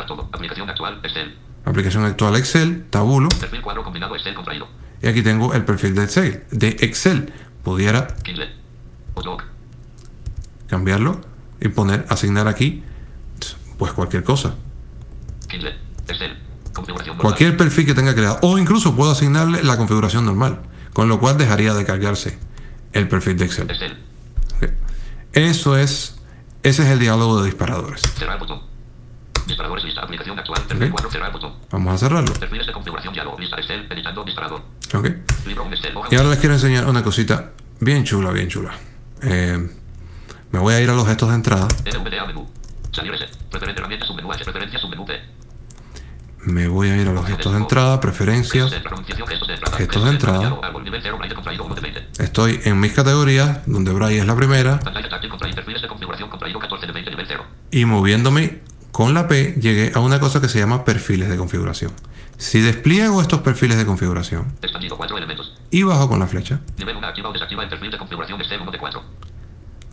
todo. Aplicación actual. Excel. aplicación actual Excel, tabulo, Perfil cuadro combinado Excel contraído. y aquí tengo el perfil de Excel. De Excel. Pudiera cambiarlo y poner, asignar aquí, pues cualquier cosa. Cualquier perfil que tenga creado. O incluso puedo asignarle la configuración normal. Con lo cual dejaría de cargarse el perfil de Excel. Eso es, ese es el diálogo de disparadores. Cerrar botón. Disparadores lista. Aplicación actual. Perfil Ok. cuadro. Cerrar botón. Vamos a cerrarlo. Perfiles de configuración diálogo. Lista Excel. Editando disparador. ¿ok? Libro en Excel. Hoja. Y ahora les quiero enseñar una cosita bien chula, bien chula. Eh, me voy a ir a los gestos de entrada. NVDA menú. Salir S. Preferente herramientas submenú H. Preferencias submenú P. Me voy a ir a los gestos de entrada, preferencias. Gestos de entrada. Gestos de entrada. diálogo, árbol, nivel 0. Braille contraído 1 de 20. Estoy en mis categorías, donde Braille es la primera. Pantalla táctil contraído. Perfiles de configuración contraído 14 de 20. Nivel 0. Y moviéndome con la P, llegué a una cosa que se llama perfiles de configuración. Si despliego estos perfiles de configuración Expandido 4 elementos. y bajo con la flecha, Nivel 1. Activa o desactiva el perfil de configuración Excel 1 de 4.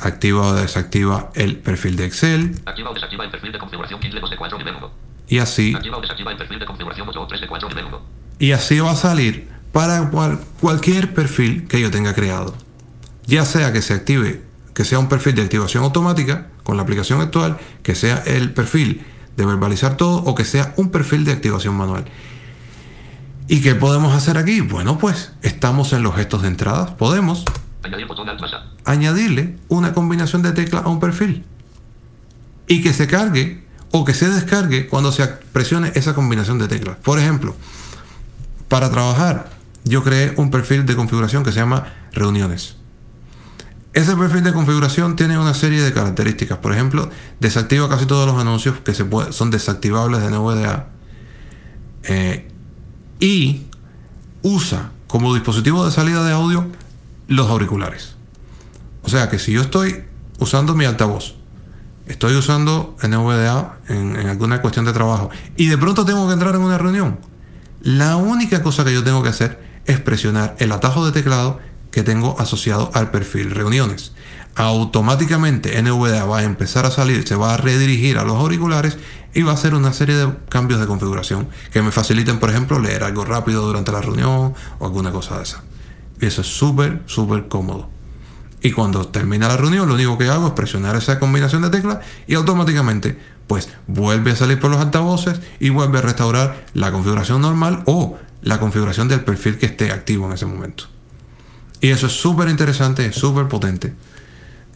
Activa o desactiva el perfil de Excel Activa o desactiva el perfil de configuración Kindle 2 de 4. Nivel 1. y así Activa o desactiva el perfil de configuración Outlook 3 de 4. Nivel 1. y así va a salir para cual- cualquier perfil que yo tenga creado. Ya sea que se active, que sea un perfil de activación automática con la aplicación actual, que sea el perfil de verbalizar todo o que sea un perfil de activación manual. ¿Y qué podemos hacer aquí? Bueno, pues estamos en los gestos de entrada. Podemos Añadirle una combinación de teclas a un perfil y que se cargue o que se descargue cuando se presione esa combinación de teclas. Por ejemplo, para trabajar, yo creé un perfil de configuración que se llama reuniones. Ese perfil de configuración tiene una serie de características. Por ejemplo, desactiva casi todos los anuncios que se son desactivables de NVDA. Eh, y usa como dispositivo de salida de audio los auriculares. O sea que si yo estoy usando mi altavoz, estoy usando NVDA en, en alguna cuestión de trabajo y de pronto tengo que entrar en una reunión, la única cosa que yo tengo que hacer es presionar el atajo de teclado que tengo asociado al perfil reuniones. Automáticamente NVDA va a empezar a salir, se va a redirigir a los auriculares y va a hacer una serie de cambios de configuración que me faciliten, por ejemplo, leer algo rápido durante la reunión o alguna cosa de esa. Y eso es súper, súper cómodo. Y cuando termina la reunión, lo único que hago es presionar esa combinación de teclas y automáticamente, pues vuelve a salir por los altavoces y vuelve a restaurar la configuración normal o la configuración del perfil que esté activo en ese momento. Y eso es súper interesante, es súper potente.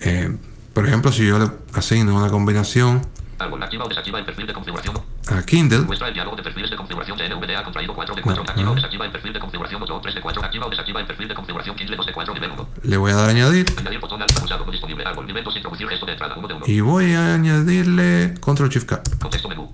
Eh, por ejemplo, si yo le asigno una combinación Árbol. Activa o desactiva el perfil de configuración. a Kindle, Muestra el diálogo de perfiles de configuración de NVDA contraído 4 de 4. Activa o desactiva el perfil de configuración Outlook 3 de 4. Activa o desactiva el perfil de configuración Kindle 2 de 4. Nivel 1. le voy a dar a añadir Añadir botón Alt pulsado no disponible. Árbol. Nivel 2. Introducir gesto de entrada 1 de 1. y voy a añadirle Control Shift K. Contexto menú.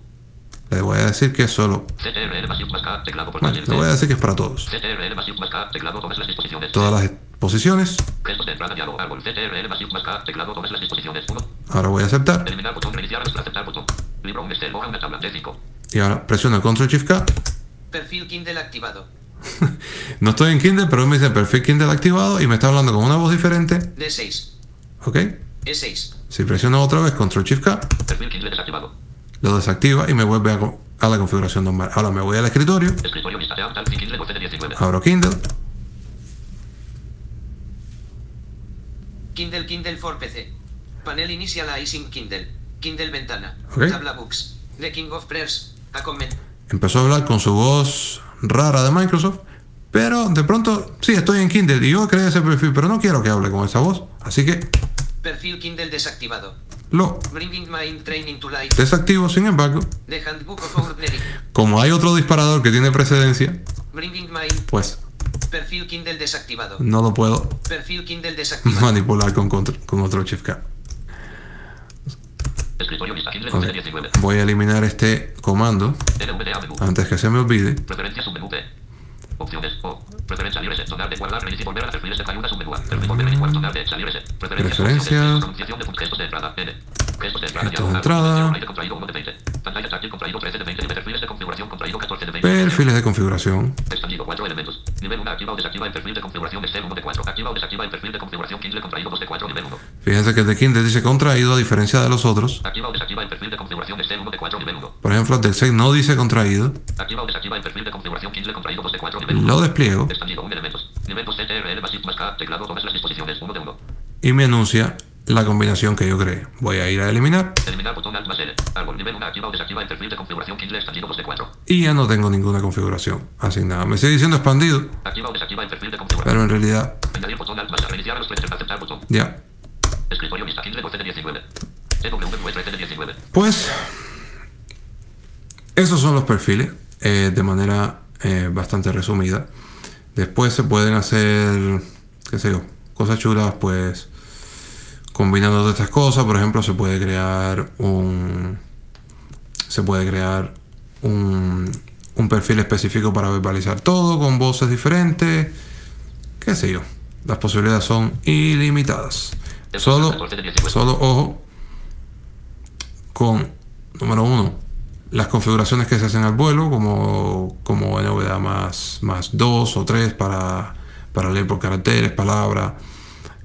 Le voy a decir que es solo, CTRL más Shift más K. Teclado por bueno, le voy a decir que es para todos. CTRL más Shift más K. Teclado todas las disposiciones. Todas las posiciones. Gestos de entrada diálogo. Árbol. CTRL más Shift más K. Teclado todas las disposiciones. 1. Ahora voy a aceptar. Eliminar botón. Reiniciar. Aceptar botón. Libro un Excel. Hoja una tabla. D5. Y ahora presiono el Control Shift K. Perfil Kindle activado. No estoy en Kindle, pero me dice perfil Kindle activado y me está hablando con una voz diferente. D6. ¿Ok? E6. Si presiono otra vez Control Shift K, Perfil Kindle desactivado. lo desactiva y me vuelve a, la configuración normal. Ahora me voy al escritorio, Escritorio lista de Alt. Kindle 12 de 19. abro Kindle, Kindle Kindle for PC. Panel initializing Kindle. Kindle ventana. Ok. Tabla books. The King of Prayers. A comment. empezó a hablar con su voz rara de Microsoft, pero de pronto, sí, estoy en Kindle y yo creé ese perfil, pero no quiero que hable con esa voz, así que Perfil Kindle desactivado. lo Bringing Mind Training to Life. desactivo. Sin embargo, The Handbook of como hay otro disparador que tiene precedencia, Bringing pues Perfil Kindle desactivado. No lo puedo Perfil Kindle desactivado. manipular con, contr- con otro Shift K. Escritorio lista Kindle Ok. 19. Voy a eliminar este comando antes que se me olvide. Opciones O. Preferencia libre set. Sonar de guardar. Volver a perfiles de ayuda submenú A. Perfil volver a iniciar sonar de salir reset. Preferencias. Preferencias. opciones, Pronunciación de gestos de entrada. N. Gestos de entrada. Gestos de diagonal. entrada. Aire contraído 1 de 20. Pantalla táctil contraído 13 de 20. Perfiles de configuración contraído 14 de 20. Perfiles de configuración. Expandido 4 elementos. Nivel 1 activa o desactiva el perfil de configuración Excel 1 de 4. Activa o desactiva el perfil de configuración Kindle contraído 2 de 4 nivel 1. Fíjense que el de Kindle dice contraído a diferencia de los otros. Activa o desactiva el perfil de configuración Excel 1 de 4 nivel 1. Por ejemplo, el de Excel no dice contraído. Activa o desactiva el perfil de configuración Kindle contraído 2 de 4 nivel 1. Lo despliego Expandido 1 elementos. Nivel 2 CTRL más Shift más K. Teclado todas las disposiciones 1 de 1. y me anuncia la combinación que yo creé. Voy a ir a eliminar Eliminar botón Alt más L. Árbol nivel 1 activa o desactiva el perfil de configuración Kindle expandido 2 de 4. y ya no tengo ninguna configuración asignada. Me sigue diciendo expandido, Activa o desactiva el perfil de configuración. pero en realidad Añadir botón Alt más reiniciar a los precios aceptar botón. ya. Escritorio vista Kindle 12 de 19. TWV 13 de 19. Pues esos son los perfiles eh, de manera eh, bastante resumida. Después se pueden hacer, qué sé yo, cosas chulas, pues combinando todas estas cosas. Por ejemplo, se puede crear un, se puede crear un, un perfil específico para verbalizar todo con voces diferentes. Qué sé yo. Las posibilidades son ilimitadas. Solo, solo ojo con, número uno, las configuraciones que se hacen al vuelo, como, como NVDA más, más 2 o 3 para, para leer por caracteres, palabras,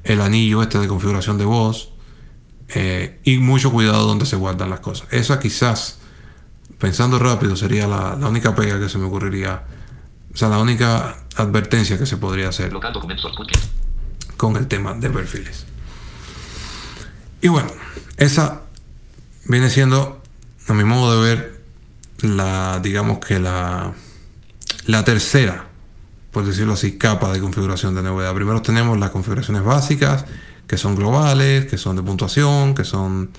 el anillo este de configuración de voz, eh, y mucho cuidado donde se guardan las cosas. Esa quizás, pensando rápido, sería la, la única pega que se me ocurriría, o sea, la única advertencia que se podría hacer Local con el tema de perfiles. Y bueno, esa viene siendo, a mi modo de ver, la, digamos que la, la tercera, por decirlo así, capa de configuración de NVDA. Primero tenemos las configuraciones básicas, que son globales, que son de puntuación, que son,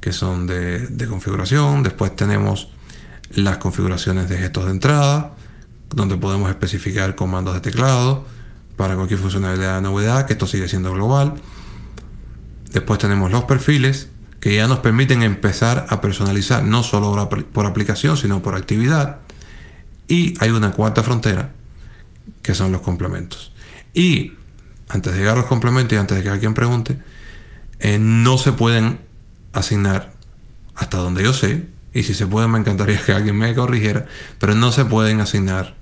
que son de, de configuración. Después tenemos las configuraciones de gestos de entrada, donde podemos especificar comandos de teclado para cualquier funcionalidad de NVDA, que esto sigue siendo global. Después tenemos los perfiles, que ya nos permiten empezar a personalizar no solo por apl- por aplicación, sino por actividad. Y hay una cuarta frontera, que son los complementos. Y antes de llegar a los complementos y antes de que alguien pregunte, eh, no se pueden asignar, hasta donde yo sé, y si se puede me encantaría que alguien me corrigiera, pero no se pueden asignar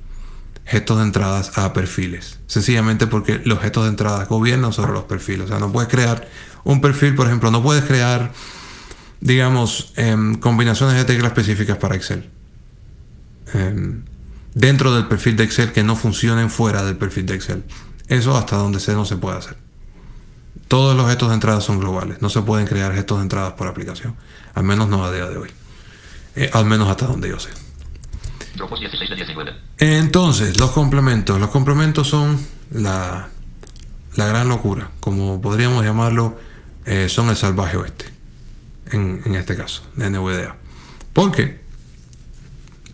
gestos de entradas a perfiles. Sencillamente porque los gestos de entrada gobiernan sobre los perfiles. O sea, no puedes crear un perfil, por ejemplo, no puedes crear, digamos, em, combinaciones de teclas específicas para Excel. Em, dentro del perfil de Excel que no funcionen fuera del perfil de Excel. Eso hasta donde sé no se puede hacer. Todos los gestos de entrada son globales. No se pueden crear gestos de entradas por aplicación. Al menos no a día de hoy. Eh, al menos hasta donde yo sé. Dropbox 16 de 19. Entonces, los complementos. Los complementos son la, la gran locura, como podríamos llamarlo, eh, son el salvaje oeste, en, en este caso, de NVDA. Porque,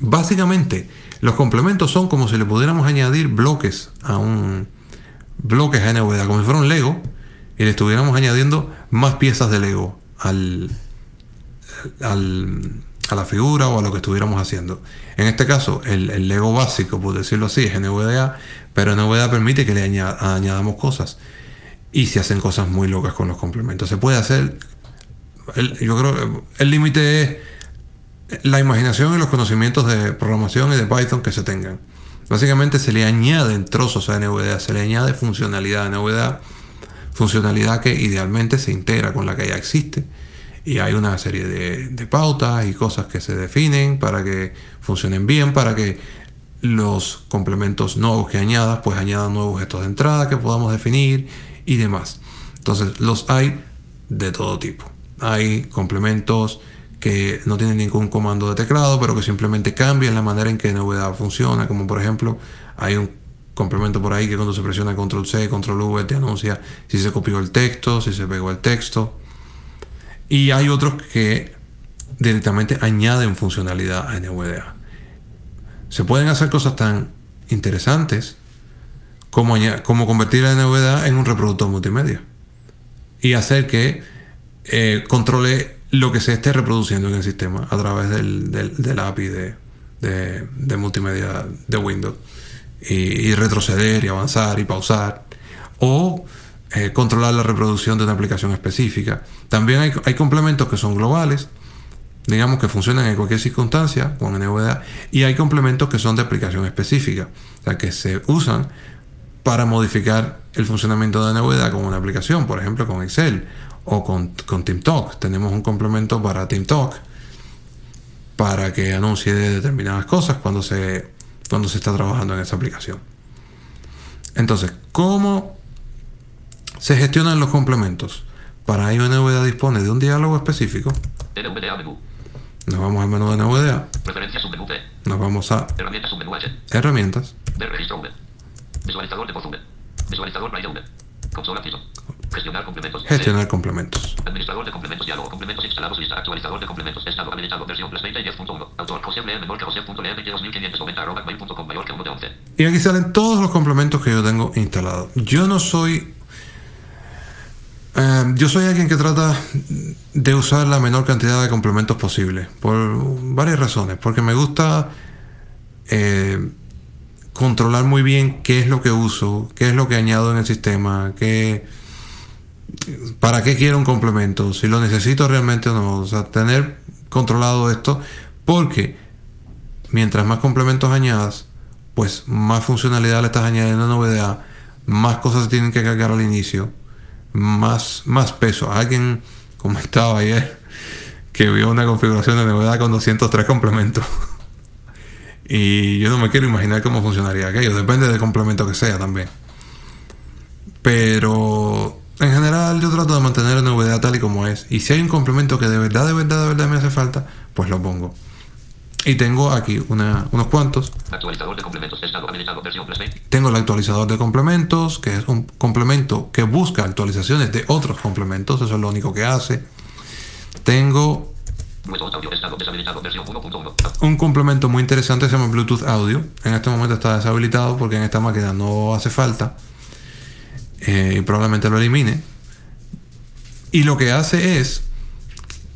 básicamente, los complementos son como si le pudiéramos añadir bloques a un bloques a NVDA, como si fuera un Lego, y le estuviéramos añadiendo más piezas de Lego al, al- a la figura o a lo que estuviéramos haciendo. En este caso, el, Lego básico, por decirlo así, es NVDA, pero NVDA permite que le aña- añadamos cosas. Y se hacen cosas muy locas con los complementos. Se puede hacer. yo creo el límite es la imaginación y los conocimientos de programación y de Python que se tengan. Básicamente se le añaden trozos a NVDA, se le añade funcionalidad a NVDA, funcionalidad que idealmente se integra con la que ya existe. Y hay una serie de, de pautas y cosas que se definen para que funcionen bien, para que los complementos nuevos que añadas, pues añadan nuevos gestos de entrada que podamos definir y demás. Entonces los hay de todo tipo. Hay complementos que no tienen ningún comando de teclado, pero que simplemente cambian la manera en que NVDA funciona, como por ejemplo hay un complemento por ahí que cuando se presiona control C, control V te anuncia si se copió el texto, si se pegó el texto. Y hay otros que directamente añaden funcionalidad a NVDA. Se pueden hacer cosas tan interesantes cómo, aña- cómo convertir la NVDA en un reproductor multimedia. Y hacer que eh, controle lo que se esté reproduciendo en el sistema a través del, del, del API de, de- multimedia de Windows. Y, retroceder y avanzar y pausar. O eh, controlar la reproducción de una aplicación específica. También hay, hay complementos que son globales, digamos que funcionan en cualquier circunstancia con NVDA y hay complementos que son de aplicación específica, o sea que se usan para modificar el funcionamiento de NVDA con una aplicación, por ejemplo con Excel o con, con TeamTalk. Tenemos un complemento para TeamTalk para que anuncie determinadas cosas cuando se, cuando se está trabajando en esa aplicación. Entonces, ¿cómo se gestionan los complementos? Para ello NVDA dispone de un diálogo específico. Nos vamos al menú de NVDA, nos vamos a Herramientas Visualizador de voz V. Visualizador braille V. Consola piso. Gestionar complementos. gestionar complementos. Administrador de complementos, diálogo, complementos instalados, lista, actualizador de complementos, estado habilitado, versión plus 20 y 10.1. Autor, José Ble, menor que José.lm, 2590, arroba, mail.com, mayor que 1 de 11. Y aquí salen todos los complementos que yo tengo instalados. Yo no soy. eh, yo soy alguien que trata de usar la menor cantidad de complementos posible. Por varias razones. Porque me gusta eh, controlar muy bien qué es lo que uso, qué es lo que añado en el sistema, qué, para qué quiero un complemento, si lo necesito realmente o no. O sea, tener controlado esto. Porque mientras más complementos añadas, pues más funcionalidad le estás añadiendo a NVDA, más cosas tienen que cargar al inicio, más, más peso. Alguien comentaba ayer que vio una configuración de NVDA con 203 complementos. y yo no me quiero imaginar cómo funcionaría aquello. Depende del complemento que sea también. Pero en general yo trato de mantener NVDA tal y como es. Y si hay un complemento que de verdad, de verdad, de verdad me hace falta, pues lo pongo. Y tengo aquí una- unos cuantos. Actualizador de complementos, estado habilitado, versión plus 20. Tengo el actualizador de complementos, que es un complemento que busca actualizaciones de otros complementos, eso es lo único que hace. Tengo un complemento muy interesante se llama Bluetooth Audio. En este momento está deshabilitado porque en esta máquina no hace falta. Eh, y probablemente lo elimine. Y lo que hace es,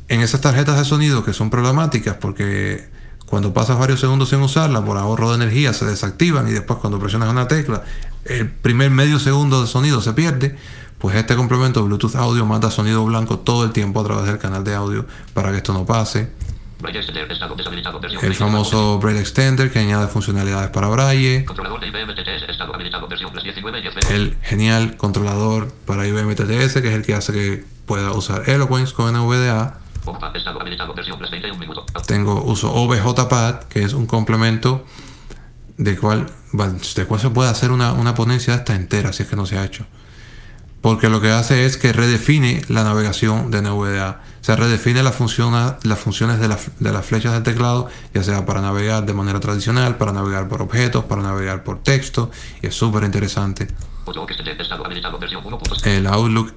en esas tarjetas de sonido que son problemáticas porque cuando pasas varios segundos sin usarla por ahorro de energía se desactivan y después cuando presionas una tecla el primer medio segundo de sonido se pierde, pues este complemento Bluetooth Audio manda sonido blanco todo el tiempo a través del canal de audio para que esto no pase. El 20. famoso Braille Extender que añade funcionalidades para Braille. Controlador de IBM TTS, estado habilitado, versión plus 19 y 10. El genial controlador para IBM TTS que es el que hace que pueda usar Eloquence con NVDA. Opa, estado habilitado, versión plus 20 y un minuto. Tengo uso OBJPad que es un complemento de cual, de cual se puede hacer una, una ponencia hasta entera si es que no se ha hecho. Porque lo que hace es que redefine la navegación de NVDA. O sea, redefine la función, las funciones de, la- de las flechas del teclado, ya sea para navegar de manera tradicional, para navegar por objetos, para navegar por texto. Y es súper interesante. Outlook extender, estado habilitado, versión 1.0. El Outlook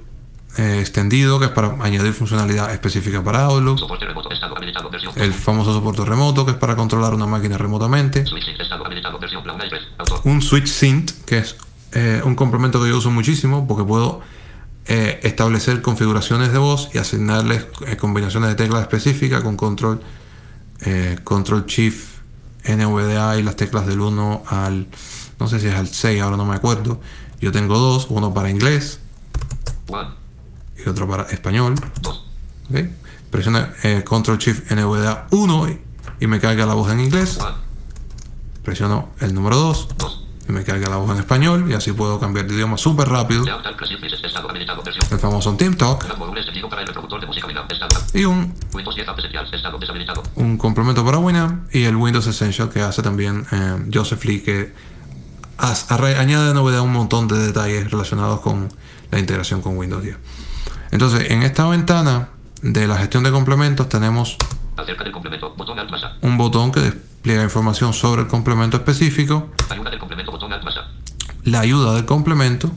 eh, extendido, que es para añadir funcionalidad específica para Outlook. El famoso soporte remoto, que es para controlar una máquina remotamente. Un switch sync, que es eh, un complemento que yo uso muchísimo porque puedo eh, establecer configuraciones de voz y asignarles eh, combinaciones de teclas específicas con control, control shift NVDA y las teclas del 1 al, no sé si es al 6, ahora no me acuerdo. Yo tengo dos, uno para inglés One, y otro para español. dos, ¿ok? Presiona control shift NVDA 1 y, y me carga la voz en inglés. one, Presiono el número 2 me carga la voz en español y así puedo cambiar de idioma súper rápido. El famoso Winamp, estado. y un, Windows 10 App Essential, estado deshabilitado. un complemento para Winamp y el Windows Essential que hace también eh, Joseph Lee que as- arre- añade de novedad un montón de detalles relacionados con la integración con Windows 10. Entonces, en esta ventana de la gestión de complementos tenemos Acerca del complemento, botón Alt más A. un botón que despliega información sobre el complemento específico, Ayuda del complemento, botón Alt más A. la ayuda del complemento,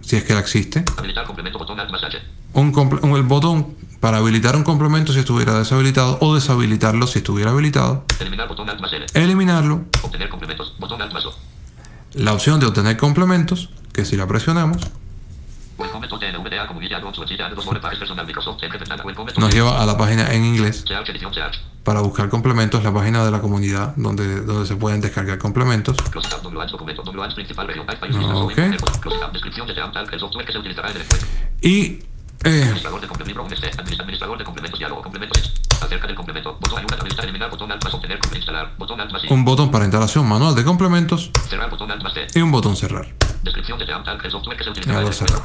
si es que la existe, Habilitar complemento, botón Alt más H. un comple- un- el botón para habilitar un complemento si estuviera deshabilitado o deshabilitarlo si estuviera habilitado, Eliminar botón Alt más L. eliminarlo Obtener complementos, botón Alt más O. la opción de obtener complementos, que si la presionamos, nos lleva a la página en inglés para buscar complementos, la página de la comunidad donde, donde se pueden descargar complementos. Ah, Y eh, Administrador de complementos este, administ- Administrador de complementos Diálogo Complementos Acerca del complemento Botón Ayuda Administrar Eliminar Botón Alt más Obtener Instalar Botón Alt más un botón para instalación manual de complementos Cerrar Botón Alt más y un botón cerrar. Descripción de Seam Tal El software que se Ya el encuentro cerrar.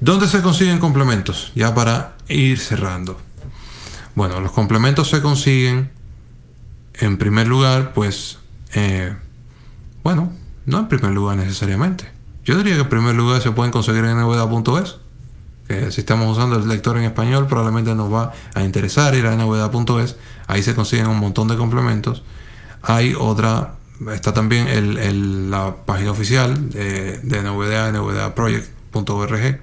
¿Dónde se consiguen complementos? Ya para ir cerrando. Bueno, los complementos se consiguen en primer lugar, pues, eh, bueno, no en primer lugar necesariamente. Yo diría que en primer lugar se pueden conseguir en nvda.es. Si estamos usando el lector en español, probablemente nos va a interesar ir a nvda.es. Ahí se consiguen un montón de complementos. Hay otra, está también la página oficial de, de NVDA, nvdaproject.org, eh,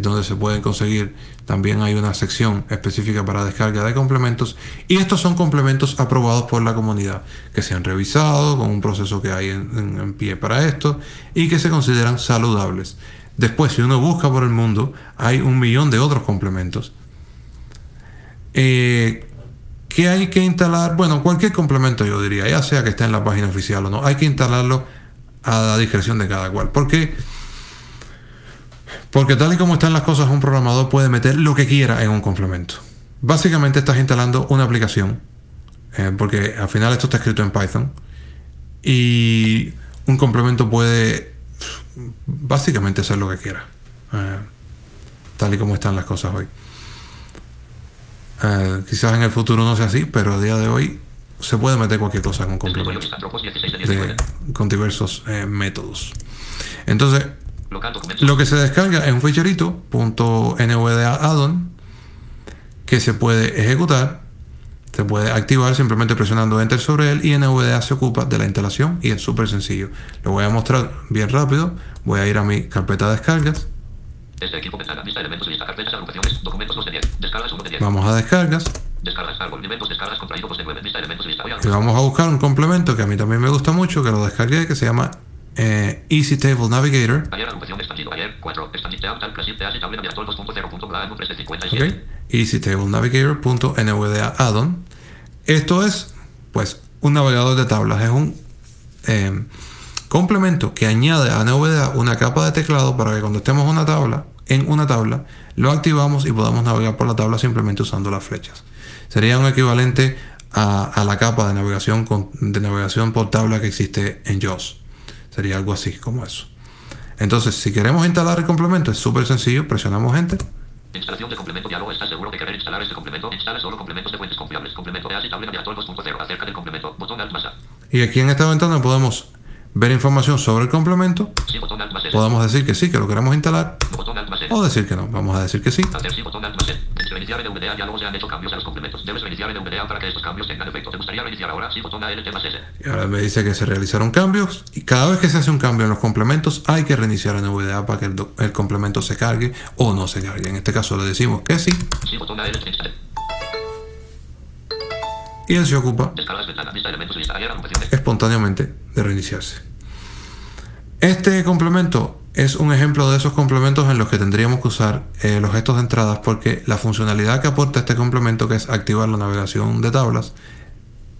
donde se pueden conseguir. También hay una sección específica para descarga de complementos. Y estos son complementos aprobados por la comunidad, que se han revisado con un proceso que hay en pie para esto y que se consideran saludables. Después, si uno busca por el mundo, hay un millón de otros complementos. Eh, ¿Qué hay que instalar? Bueno, cualquier complemento yo diría, ya sea que esté en la página oficial o no, hay que instalarlo a la discreción de cada cual. Porque, porque tal y como están las cosas, un programador puede meter lo que quiera en un complemento. Básicamente estás instalando una aplicación, eh, porque al final esto está escrito en Python, y un complemento puede básicamente hacer lo que quiera, eh, tal y como están las cosas hoy. Eh, quizás en el futuro no sea así, pero a día de hoy se puede meter cualquier cosa en un Escritorio complemento lista Dropbox 16 de de- 19 con diversos eh, métodos. Entonces, lo que se descarga es un ficherito .nvda addon que se puede ejecutar, se puede activar simplemente presionando enter sobre él y NVDA se ocupa de la instalación y es súper sencillo. Lo voy a mostrar bien rápido. Voy a ir a mi carpeta de descargas. Este equipo ventana Lista elementos Lista carpetas Agrupaciones Documentos 2 de 10 Descargas 1 de 10 Vamos a descargas Descargas árbol Elementos Descargas contraído 2 de 9 Lista elementos Lista y vamos a buscar un complemento que a mí también me gusta mucho, que lo descargué, que se llama eh, Easy Table Navigator. Ayer agrupación expandido Ayer 4 Expandido Team Tal Classic Teas y Tablet Navigator 2.0.bla 3 de ¿ok? 57 EasyTableNavigator.nvda addon. Esto es, pues, un navegador de tablas. Es un eh, complemento que añade a NVDA una capa de teclado para que cuando estemos una tabla, en una tabla, lo activamos y podamos navegar por la tabla simplemente usando las flechas. Sería un equivalente a, la capa de navegación de navegación por tabla que existe en JAWS. Sería algo así como eso. Entonces, si queremos instalar el complemento, es súper sencillo, presionamos Enter. Instalación de complemento diálogo ¿Estás seguro que querer instalar este complemento? Instala solo complementos de fuentes confiables Complemento Tablet Navigator 2.0 Acerca del complemento Botón Alt más A Y aquí en esta ventana podemos ver información sobre el complemento. Sí botón Alt más Podemos decir que sí, que lo queremos instalar. Botón Alt más O decir que no. Vamos a decir que sí. Hacer sí botón Alt más Reiniciar NVDA ya luego se han hecho cambios a los complementos Debes reiniciar NVDA para que estos cambios tengan efecto ¿Te gustaría reiniciar ahora? Sí botón ALT más S Y ahora me dice que se realizaron cambios. Y cada vez que se hace un cambio en los complementos, hay que reiniciar NVDA para que el, complemento se cargue o no se cargue. En este caso le decimos que sí. Sí botón ALT Install Y él se ocupa espontáneamente de reiniciarse. Este complemento es un ejemplo de esos complementos en los que tendríamos que usar eh, los gestos de entradas porque la funcionalidad que aporta este complemento, que es activar la navegación de tablas,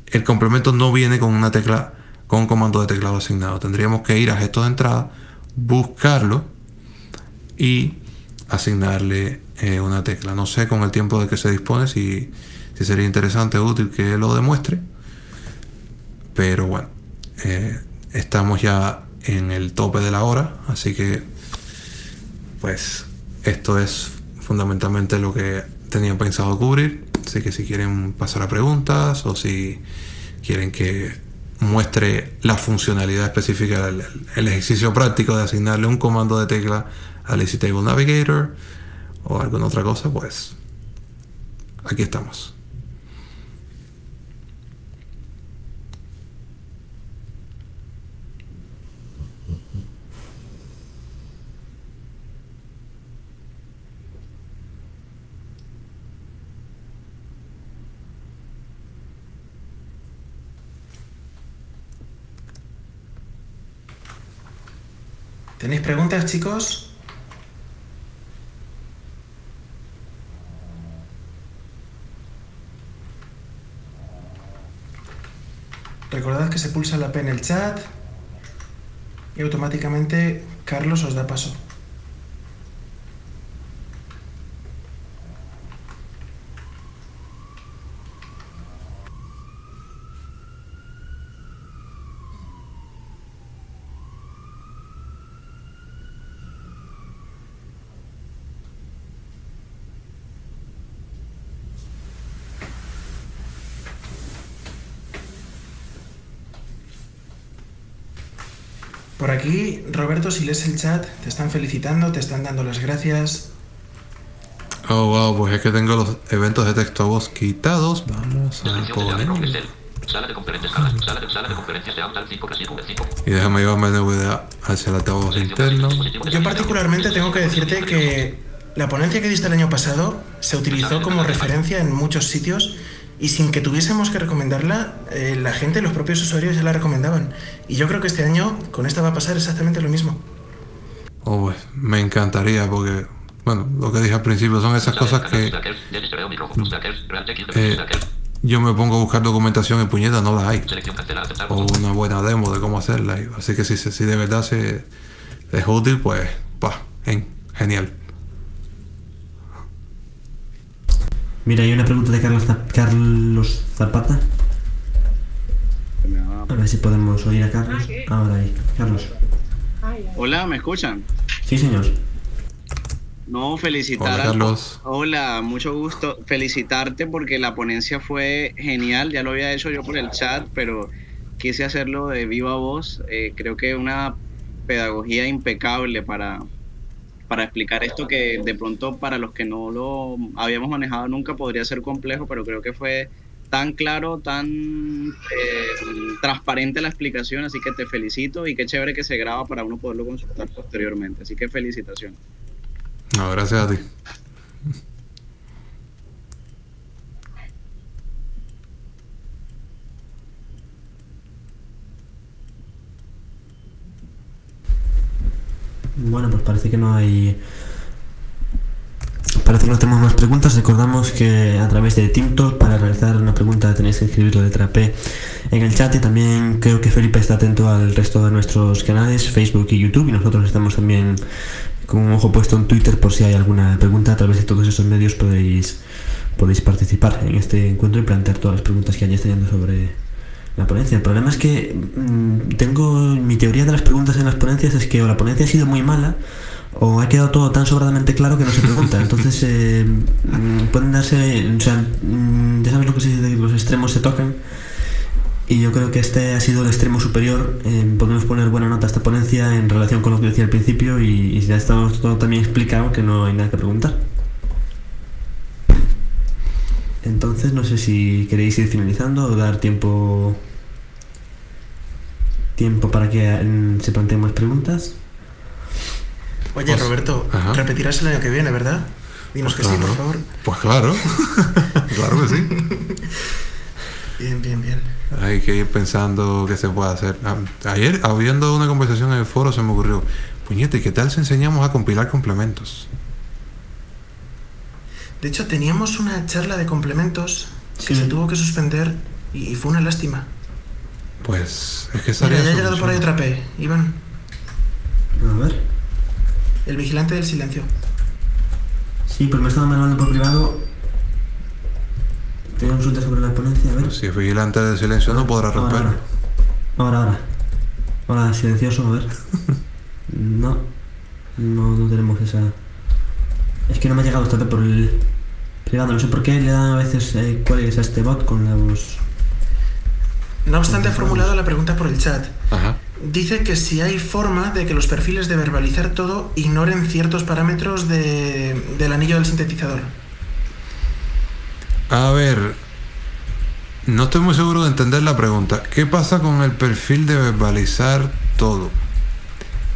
el complemento no viene con una tecla, con un comando de teclado asignado. Tendríamos que ir a gestos de entrada, buscarlo y asignarle eh, una tecla. No sé con el tiempo de que se dispone si, si sería interesante o útil que lo demuestre. Pero bueno, eh, estamos ya en el tope de la hora, así que pues esto es fundamentalmente lo que tenía pensado cubrir. Así que si quieren pasar a preguntas o si quieren que muestre la funcionalidad específica del el ejercicio práctico de asignarle un comando de tecla al Easy Table Navigator o alguna otra cosa, pues aquí estamos. ¿Tenéis preguntas, chicos? Recordad que se pulsa la P en el chat y automáticamente Carlos os da paso. Por aquí, Roberto, si lees el chat, te están felicitando, te están dando las gracias. Oh, wow, pues es que tengo los eventos de texto a voz quitados. Vamos a poner. Sala de conferencias, sala, sala de, sala de conferencias de Outlook 5 Classic V5. Y déjame llevarme de VDA hacia el altavoz interno. Yo particularmente tengo que decirte que la ponencia que diste el año pasado se utilizó como referencia en muchos sitios y sin que tuviésemos que recomendarla, eh, la gente, los propios usuarios ya la recomendaban. Y yo creo que este año con esta va a pasar exactamente lo mismo. Oh, pues, me encantaría porque, bueno, lo que dije al principio son esas cosas que eh, yo me pongo a buscar documentación en puñeta, no las hay. O una buena demo de cómo hacerla. y- Así que si, si de verdad se, es útil, pues, pa, gen- genial. Mira, hay una pregunta de Carlos, Zap- Carlos Zapata. A ver si podemos oír a Carlos. Ahora ahí. Carlos. Hola, ¿me escuchan? Sí, señor. No, felicitar Hola, Carlos. Hola, mucho gusto. Felicitarte porque la ponencia fue genial. Ya lo había hecho yo por el chat, pero quise hacerlo de viva voz. Eh, creo que una pedagogía impecable para, para explicar esto que de pronto para los que no lo habíamos manejado nunca podría ser complejo, pero creo que fue tan claro, tan eh, transparente la explicación, así que te felicito y qué chévere que se graba para uno poderlo consultar posteriormente. Así que felicitaciones. Gracias a ti. Bueno, pues parece que no hay. Parece que no tenemos más preguntas. Recordamos que a través de TikTok para realizar una pregunta tenéis que escribir la letra P en el chat y también creo que Felipe está atento al resto de nuestros canales, Facebook y YouTube y nosotros estamos también con un ojo puesto en Twitter por si hay alguna pregunta a través de todos esos medios podéis podéis participar en este encuentro y plantear todas las preguntas que hayáis teniendo sobre la ponencia. El problema es que mm, tengo mi teoría de las preguntas en las ponencias es que o la ponencia ha sido muy mala o ha quedado todo tan sobradamente claro que no se pregunta. Entonces eh, mm, pueden darse, o sea, mm, ya sabes lo que se dice los extremos se tocan. Y yo creo que este ha sido el extremo superior. Eh, podemos poner buena nota a esta ponencia en relación con lo que decía al principio y, y ya está todo también explicado que no hay nada que preguntar. Entonces no sé si queréis ir finalizando o dar tiempo tiempo para que mm, se planteen más preguntas. Oye, Pues- Roberto, ajá. repetirás el año que viene, ¿verdad? Dinos Pues que sí, por favor. Pues claro. claro que sí. Bien, bien, bien. Hay que ir pensando qué se puede hacer. Ah, Ayer, habiendo una conversación en el foro, se me ocurrió, puñete, ¿qué tal si enseñamos a compilar complementos? De hecho, teníamos una charla de complementos que se tuvo que suspender y, y fue una lástima. Pues es que Mira, estaría ya ha llegado por ahí otra P. Iván, A ver. el vigilante del silencio. Sí, pues me estaban hablando por privado. Tengo consulta sobre la ponencia, a ver. Si es vigilante de silencio no podrá romper. ahora. Ahora, ahora. Ahora, silencioso, a ver. No. No, no tenemos esa. Es que no me ha llegado esta por el privado. No sé por qué le dan a veces eh, cuál es a este bot con los. No obstante, ha formulado la pregunta por el chat. Ajá. Dice que si hay forma de que los perfiles de verbalizar todo ignoren ciertos parámetros de- del anillo del sintetizador. A ver, no estoy muy seguro de entender la pregunta. ¿Qué pasa con el perfil de verbalizar todo?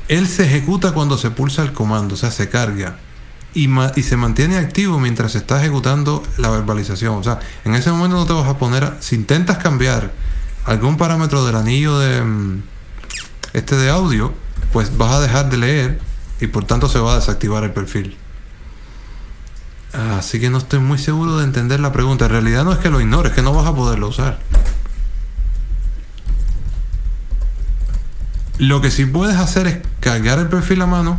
Él se ejecuta cuando se pulsa el comando, o sea, se carga. Y, ma- y se mantiene activo mientras se está ejecutando la verbalización. O sea, en ese momento no te vas a poner... a- si intentas cambiar algún parámetro del anillo de... mm, Este de audio, pues vas a dejar de leer y por tanto se va a desactivar el perfil. Así que no estoy muy seguro de entender la pregunta. En realidad no es que lo ignores, es que no vas a poderlo usar. Lo que sí puedes hacer es cargar el perfil a mano,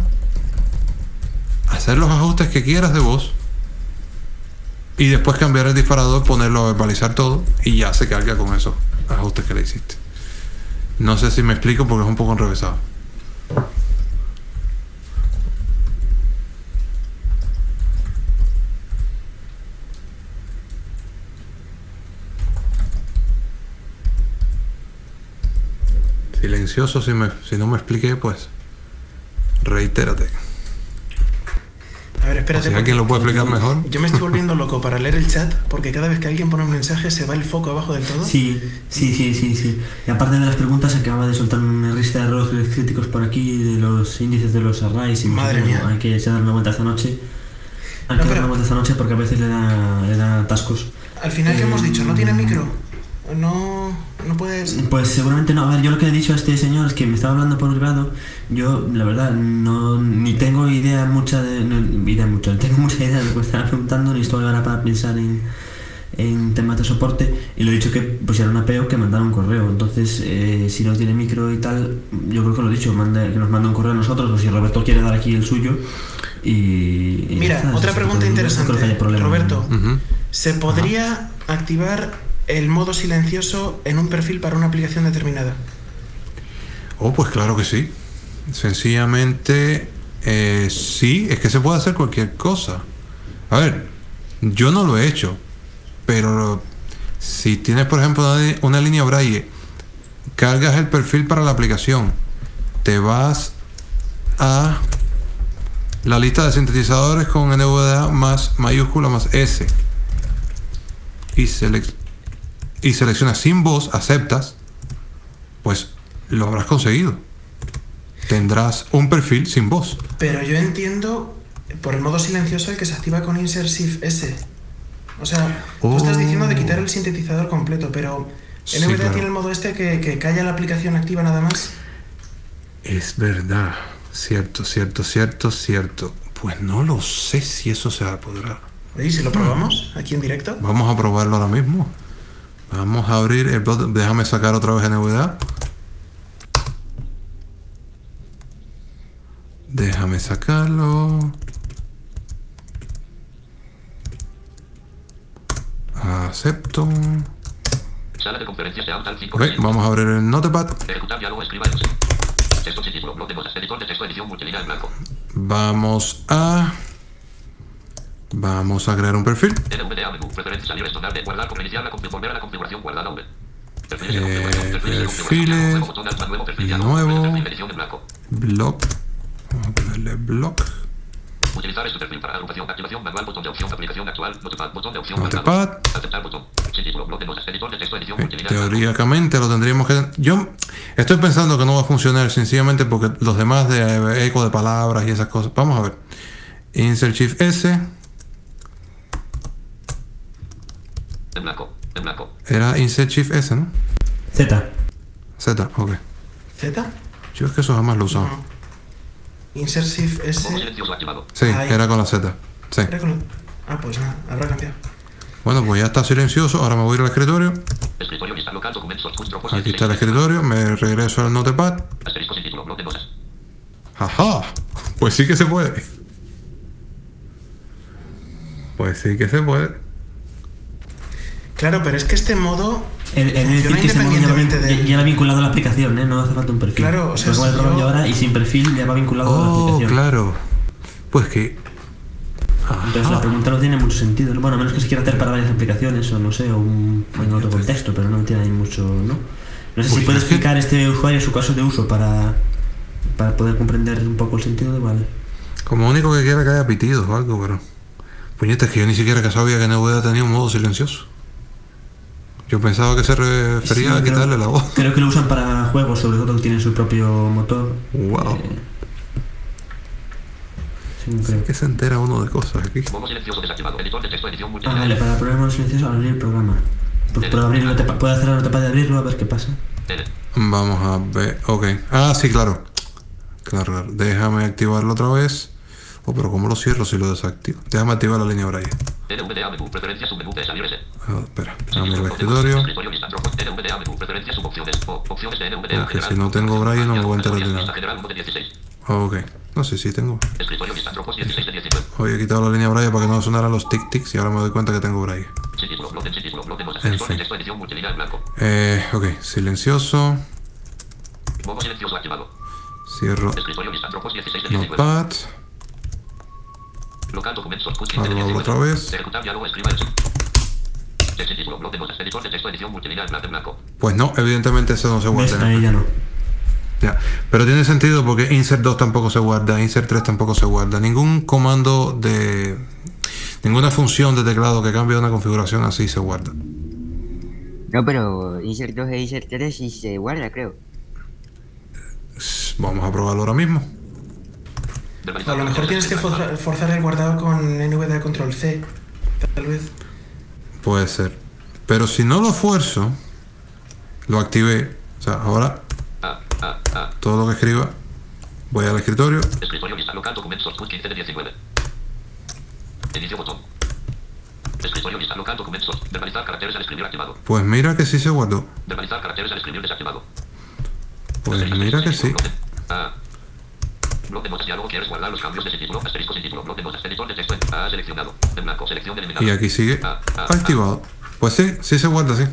hacer los ajustes que quieras de voz y después cambiar el disparador, ponerlo a verbalizar todo y ya se carga con esos ajustes que le hiciste. No sé si me explico porque es un poco enrevesado. Silencioso, si, me, si no me expliqué, pues reitérate. A ver, espérate. O si alguien lo puede explicar mejor. Yo me estoy volviendo loco para leer el chat porque cada vez que alguien pone un mensaje se va el foco abajo del todo. Sí, sí, sí, sí, sí. Y aparte de las preguntas, acaba de soltar una lista de errores críticos por aquí de los índices de los arrays. Y Madre mía. Hay que echar una vuelta esta noche. Hay No, que dar una vuelta esta noche porque a veces le da, le da atascos. Al final, ¿qué hemos dicho? ¿No Mm. tiene micro? No, no puedes... Pues seguramente no. A ver, yo lo que le he dicho a este señor es que me estaba hablando por privado. Yo, la verdad, no ni tengo idea mucha de. No, idea mucha, tengo mucha idea de lo que me estaba preguntando, ni estoy ahora para pensar en, en temas de soporte. Y le he dicho que pusiera una PO que mandara un correo. Entonces, eh, si no tiene micro y tal, yo creo que lo he dicho, que nos mande un correo a nosotros, o si Roberto quiere dar aquí el suyo. Y. Mira, está, otra pregunta interesante. Roberto. ¿se podría activar el modo silencioso en un perfil para una aplicación determinada? Oh, pues claro que sí. Sencillamente, eh, sí, es que se puede hacer cualquier cosa. A ver, yo no lo he hecho, pero si tienes, por ejemplo, una, una línea braille, cargas el perfil para la aplicación, te vas a la lista de sintetizadores con NVDA más mayúscula más S y, selec- y seleccionas sin voz, aceptas, pues lo habrás conseguido. Tendrás un perfil sin voz. Pero yo entiendo por el modo silencioso el que se activa con Insert Shift S. O sea, tú estás Oh. diciendo de quitar el sintetizador completo, pero Sí, NVDA claro. tiene el modo este que, que calla la aplicación activa nada más. Es verdad. Cierto, cierto, cierto, cierto. Pues no lo sé si eso se podrá. ¿y si lo probamos aquí en directo? Vamos a probarlo ahora mismo. Vamos a abrir el blog. Déjame sacar otra vez NVDA. Déjame sacarlo. Acepto. Sala de conferencias de Antal 5. Ok, vamos a abrir el Notepad. Ejecutar diálogo, escriba Texto de notas, editor de texto, edición multilínea en blanco. Vamos a. Vamos a crear un perfil. Eh, perfiles nuevo. Blog. Vamos a ponerle blog. Utilizar este perfil para agrupación, activación, manual, botón de opción, aplicación actual, notepad, botón de opción, Notepad. Aceptar botón. Título, bloc de notas, editor de texto, edición en blanco. Teóricamente lo tendríamos que. Yo estoy pensando que no va a funcionar sencillamente porque los demás de eco de palabras y esas cosas. Vamos a ver. Insert Shift S. En blanco, en blanco. Era Insert Shift S, ¿no? Z. Z, ok. ¿Z? Yo es que eso jamás lo he usado. No. Insert Shift S. Sí, Ahí. era con la Z. Sí. Era con- Ah, pues nada, habrá cambiado. Bueno, pues ya está silencioso. Ahora me voy a ir al escritorio. Escritorio lista local, documentos, Aquí está el escritorio. Me regreso al Notepad. Asterisco sin título, bloc de notas. ¡Ajá! Pues sí que se puede. Pues sí que se puede. Claro, pero es que este modo de decir funciona que ese modo ya va, ya vinculado a la aplicación, ¿eh? No hace falta un perfil. Claro, o sea, si yo- ahora y sin perfil ya va vinculado a la Oh, aplicación. claro. Pues que. Entonces la pregunta no tiene mucho sentido. ¿no? Bueno, a menos que se quiera hacer para varias aplicaciones o no sé, o un, en otro contexto, pero no tiene ahí mucho, ¿no? No sé si Pues puede explicar este usuario su caso de uso para, para poder comprender un poco el sentido de vale. Como único que quiera que haya pitidos o algo, pero. Puñeta, es que yo ni siquiera que sabía que NVDA tenía un modo silencioso. Yo pensaba que se refería Sí, a creo- quitarle la voz. Creo que lo usan para juegos, sobre todo que tienen su propio motor. Wow. Eh, sí, que se entera uno de cosas aquí. Modo silencioso desactivado. Editor de texto, edición Ah, vale, para problemas silenciosos abrir el programa. Pues puedo abrirlo, te- puedo hacer la notepad de abrirlo a ver qué pasa. Vamos a ver. Ok. Ah, sí, claro. Cargar. Déjame activarlo otra vez. Oh, pero ¿cómo lo cierro si lo desactivo? Déjame activar la línea Braille. NVDA menú, preferencias, submenú de salir ese. Ah, espera, al escritorio. Escritorio lista rojo. NVDA menú, preferencias, subopciones. O, opciones de NVDA Porque si no tengo Braille no me voy a enterar de nada. general 1 de 16. Ok. No sé si tengo. Escritorio lista rojos 16 de 19. Hoy he quitado la línea Braille para que no sonaran los tic tics y ahora me doy cuenta que tengo Braille. En fin. Eh, ok, silencioso. Modo silencioso activado. Cierro Escritorio lista rojos 16 de 19. Notepad. Local documentos, output 15 Ahora de lo abro 19. otra vez. Pues no, evidentemente eso no se guarda. Ahí ya no. Ya. Pero tiene sentido porque insert 2 tampoco se guarda, insert 3 tampoco se guarda. Ningún comando de. Ninguna función de teclado que cambie una configuración así se guarda. No, pero insert 2 e insert 3 sí se guarda, creo. Vamos a probarlo ahora mismo. A lo mejor tienes que forzar, forzar el guardado con NVDA control C. Tal vez. Puede ser. Pero si no lo fuerzo, lo activé. O sea, ahora Ah, ah, ah. todo lo que escriba, voy al escritorio. Escritorio lista local documentos output 15 de 19. Inicio botón. Escritorio lista local documentos. Verbalizar caracteres al escribir activado. Pues mira que sí se guardó. Verbalizar caracteres al escribir desactivado. Pues mira que sí. Ah. Bloque de notas diálogo. ¿Quieres guardar los cambios de ese título? Asterisco sin título. Bloque de notas. Editor de texto. Ah, seleccionado. En blanco. Selección. Y aquí sigue Ah, ah, ah. activado. Pues sí, sí se guarda, sí.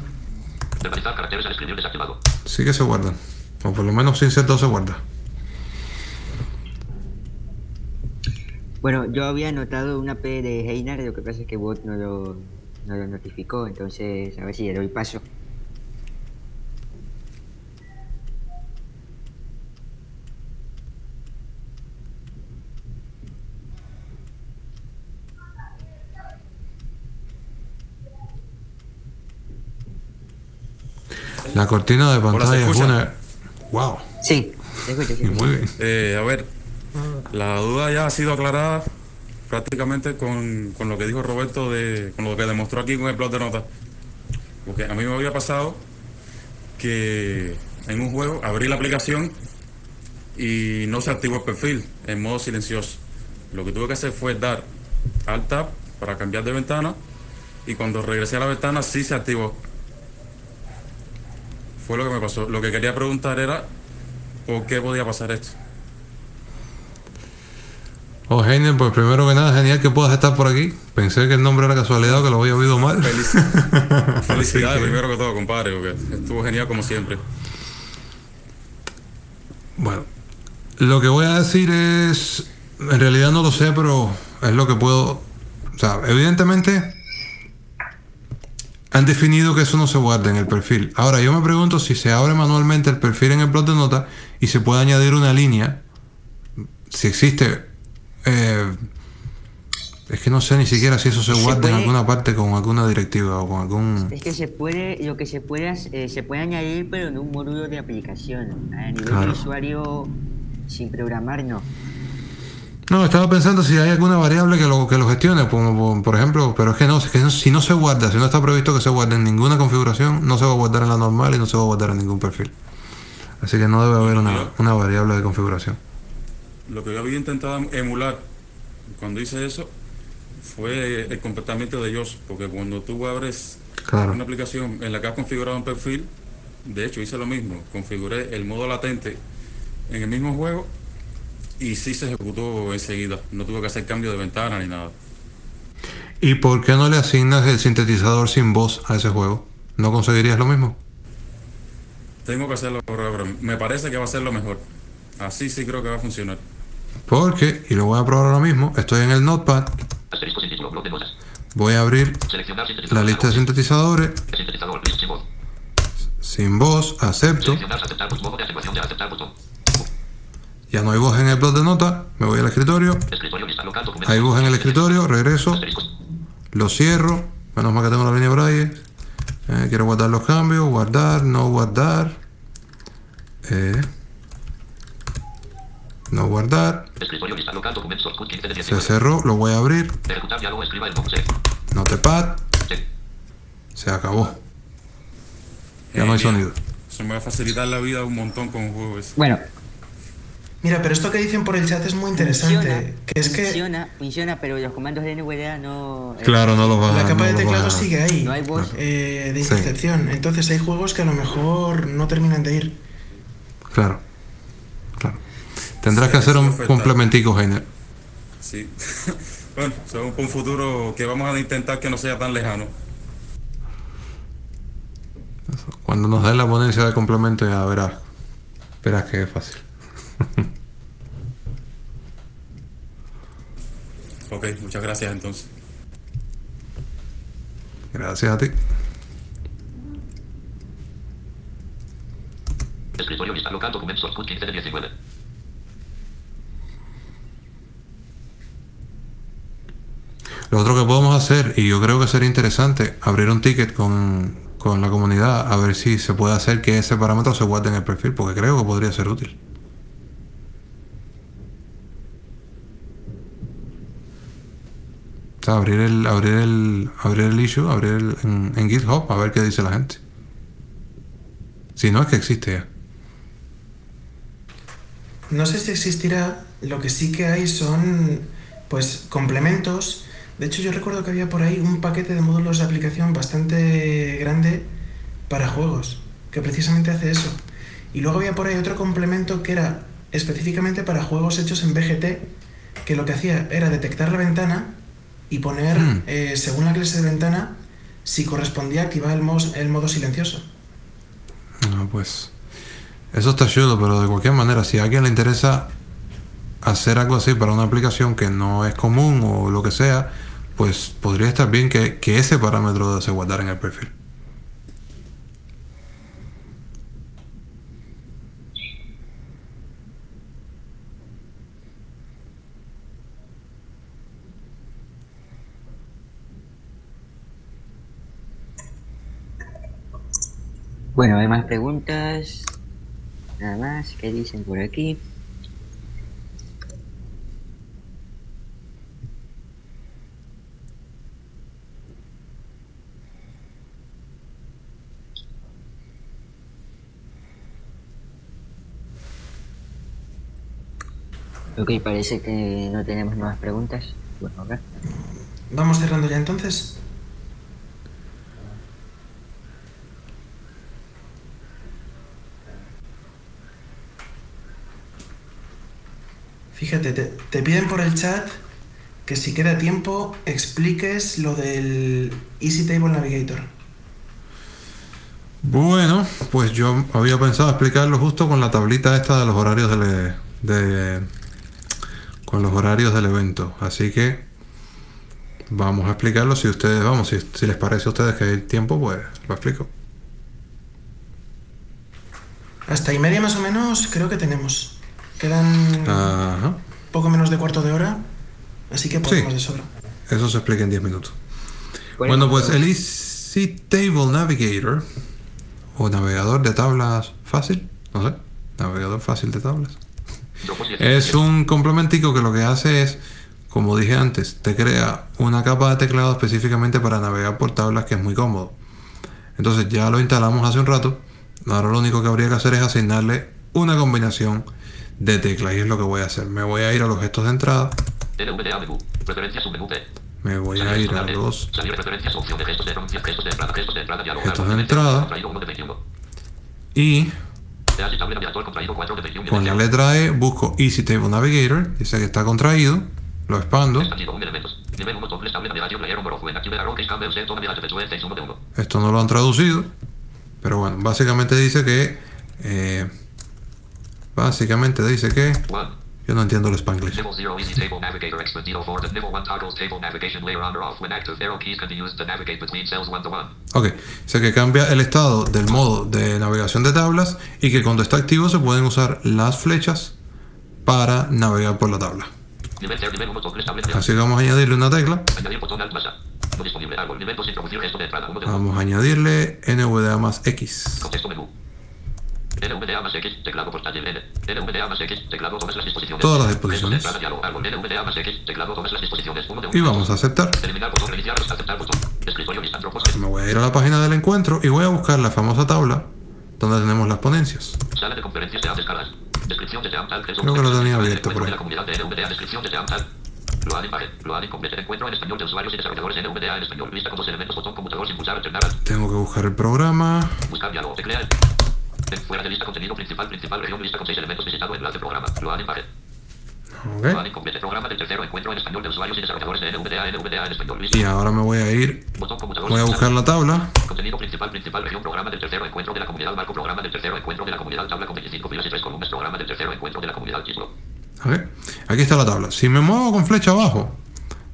Verbalizar caracteres al escribir desactivado. Sí que se guardan. O por lo menos insert 2 se guarda. Bueno, yo había notado una P de Heinar, lo que pasa es que Bot no lo, no lo notificó, entonces a ver si le doy paso. La cortina de ¿se pantalla es una. ¡Wow! Sí. Muy bien. Eh, a ver, la duda ya ha sido aclarada prácticamente con, con lo que dijo Roberto, de, con lo que demostró aquí con el plot de notas. Porque a mí me había pasado que en un juego abrí la aplicación y no se activó el perfil en modo silencioso. Lo que tuve que hacer fue dar Alt Tab para cambiar de ventana y cuando regresé a la ventana sí se activó. Fue lo que me pasó. Lo que quería preguntar era por qué podía pasar esto. Oh, Heiner, pues primero que nada, genial que puedas estar por aquí. Pensé que el nombre era casualidad o que lo había oído mal. Felic- Felicidades que- primero que todo, compadre, porque estuvo genial como siempre. Bueno, lo que voy a decir es, en realidad no lo sé, pero es lo que puedo, o sea, evidentemente han definido que eso no se guarda en el perfil. Ahora yo me pregunto si se abre manualmente el perfil en el blog de notas y se puede añadir una línea, si existe, eh, es que no sé ni siquiera si eso se Se guarda en alguna parte con alguna directiva o con algún... Es que se puede, lo que se puede, eh, se puede añadir, pero en un módulo de aplicación. A nivel Claro. de usuario, sin programar, no. No, estaba pensando si hay alguna variable que lo, que lo gestione, por- por ejemplo, pero es que no, es que si no se guarda, si no está previsto que se guarde en ninguna configuración, no se va a guardar en la normal y no se va a guardar en ningún perfil. Así que no debe haber una, una variable de configuración. Lo que yo había intentado emular cuando hice eso fue el comportamiento de ellos, porque cuando tú abres Claro. una aplicación en la que has configurado un perfil, de hecho hice lo mismo, configuré el modo latente en el mismo juego y sí se ejecutó enseguida, no tuve que hacer cambio de ventana ni nada. ¿Y por qué no le asignas el sintetizador sin voz a ese juego? ¿No conseguirías lo mismo? Tengo que hacerlo ahora, me parece que va a ser lo mejor, así sí creo que va a funcionar. Porque, y lo voy a probar ahora mismo, estoy en el Notepad, voy a abrir la lista de sintetizadores, sin voz, acepto, ya no hay voz en el blog de notas, me voy al escritorio, Escritorio lista local documento. hay voz en el escritorio, regreso. Lo cierro. Menos mal que tengo la línea Braille. Eh, quiero guardar los cambios. Guardar, no guardar. Eh, no guardar. Escritorio lista local documento. Output 15 de Se 19. cerró. Lo voy a abrir. Ejecutar diálogo. Escriba el nombre. Notepad. Sí. Se acabó. Ya no hay sonido. Eso me va a facilitar la vida un montón con juegos. Bueno, Mira, pero esto que dicen por el chat es muy interesante. Funciona, que es que funciona, funciona, pero los comandos de NVDA no... eh, Claro, no lo vas a la capa no de teclado a- sigue ahí. No hay voz. eh, de Sí. intercepción. Entonces hay juegos que a lo mejor no terminan de ir. Claro. Claro. Tendrás Sí, que hacer un complementico, Heiner. Sí. bueno, según un futuro que vamos a intentar que no sea tan lejano. Cuando nos den la ponencia de complemento ya verás. Verás que es fácil. Ok, muchas gracias entonces. Gracias a ti. Escritorio lista local documentos Orkut 15 de 19. Lo otro que podemos hacer, y yo creo que sería interesante, abrir un ticket con, con la comunidad a ver si se puede hacer que ese parámetro se guarde en el perfil, porque creo que podría ser útil. O abrir el, abrir el, abrir el issue, abrir el, en, en GitHub, a ver qué dice la gente. Si no es que existe ya. No sé si existirá, lo que sí que hay son pues complementos. De hecho, yo recuerdo que había por ahí un paquete de módulos de aplicación bastante grande para juegos, que precisamente hace eso. Y luego había por ahí otro complemento que era específicamente para juegos hechos en BGT, que lo que hacía era detectar la ventana y poner, Mm. eh, según la clase de ventana, si correspondía activar el, mos- el modo silencioso. No, pues. Eso está chulo, pero de cualquier manera, si a alguien le interesa hacer algo así para una aplicación que no es común o lo que sea, pues podría estar bien que, que ese parámetro se guardara en el perfil. Bueno, hay más preguntas. Nada más, ¿qué dicen por aquí? Ok, parece que no tenemos nuevas preguntas. Bueno, acá. Vamos cerrando ya entonces. Fíjate, te, te piden por el chat que si queda tiempo expliques lo del Easy Table Navigator. Bueno, pues yo había pensado explicarlo justo con la tablita esta de los horarios del, de, con los horarios del evento. Así que vamos a explicarlo si ustedes, vamos, si, si les parece a ustedes que hay tiempo, pues lo explico. Hasta y media más o menos creo que tenemos. Quedan Ajá. poco menos de cuarto de hora, así que podemos Sí. de sobra. Eso se explica en 10 minutos. Bueno, ejemplo, pues el Easy Table Navigator o navegador de tablas fácil, no sé, navegador fácil de tablas. Dropbox 17. Es un complementico que lo que hace es, como dije antes, te crea una capa de teclado específicamente para navegar por tablas que es muy cómodo. Entonces ya lo instalamos hace un rato. Ahora lo único que habría que hacer es asignarle una combinación de teclas y es lo que voy a hacer. Me voy a ir a los gestos de entrada. Me voy a ir a los gestos de entrada gestos de entrada dialogar. Gestos de Nivel cero, entrada. Contraído 1 de 21. y Te has estable navegador contraído 4 de 21. con la letra E busco Easy Table Navigator. Dice que está contraído. Lo expando. Expandido 1 elementos. Nivel 1 doble estable navegación layer number of when active arrow case cambio set tome de 6 1 de 1. Esto no lo han traducido. Pero bueno, básicamente dice que. eh, básicamente dice que. 1. Yo no entiendo el spanglish. Nivel 0 easy table navigator expandido 4 the nivel 1 toggles table navigation layer on or off when active arrow keys can be used to navigate between cells 1 to 1. Ok, dice que cambia el estado del modo de navegación de tablas y que cuando está activo se pueden usar las flechas para navegar por la tabla. Nivel 0 nivel 1 doble estable Así que vamos a añadirle una tecla. Añadir botón alt más A. No disponible árbol. Nivel 2 introducir gesto de entrada 1 de 1. Vamos a añadirle NVDA más X. Contexto menú. NVDA más X, teclado portátil N. NVDA más X, teclado todas las disposiciones. Todas las Gestos de disposiciones. entrada, diálogo, árbol. NVDA más X, teclado todas las disposiciones. 1 de 1. Y vamos a aceptar. Eliminar botón, reiniciar, aceptar botón. Escritorio lista, Dropbox. Me voy a ir a la página del encuentro y voy a buscar la famosa tabla donde tenemos las ponencias. Sala de conferencias de app escalas. Descripción de Amtal. Creo que lo tenía abierto por de ahí. la comunidad de NVDA. Descripción de Amtal. Lo han imagen. Lo han incompleto. Encuentro en español de usuarios y desarrolladores NVDA en español. Lista con dos elementos. Botón conmutador sin pulsar. Alternar. al- Tengo que buscar el programa. Buscar diálogo. En fuera de lista contenido principal. Principal región. Lista con seis elementos. Visitado enlace programa. Lo han imagen. Lo han Ok. incompleto. Programa del tercero encuentro en español de usuarios y desarrolladores de NVDA. NVDA en español. Lista. Y ahora me voy a ir. Voy a buscar la tabla. Contenido principal, principal región, programa del tercero encuentro de la comunidad, marco programa del tercero encuentro de la comunidad, tabla con 25 filas y 3 columnas, programa del tercero encuentro de la comunidad, título. Ok. Aquí está la tabla. Si me muevo con flecha abajo,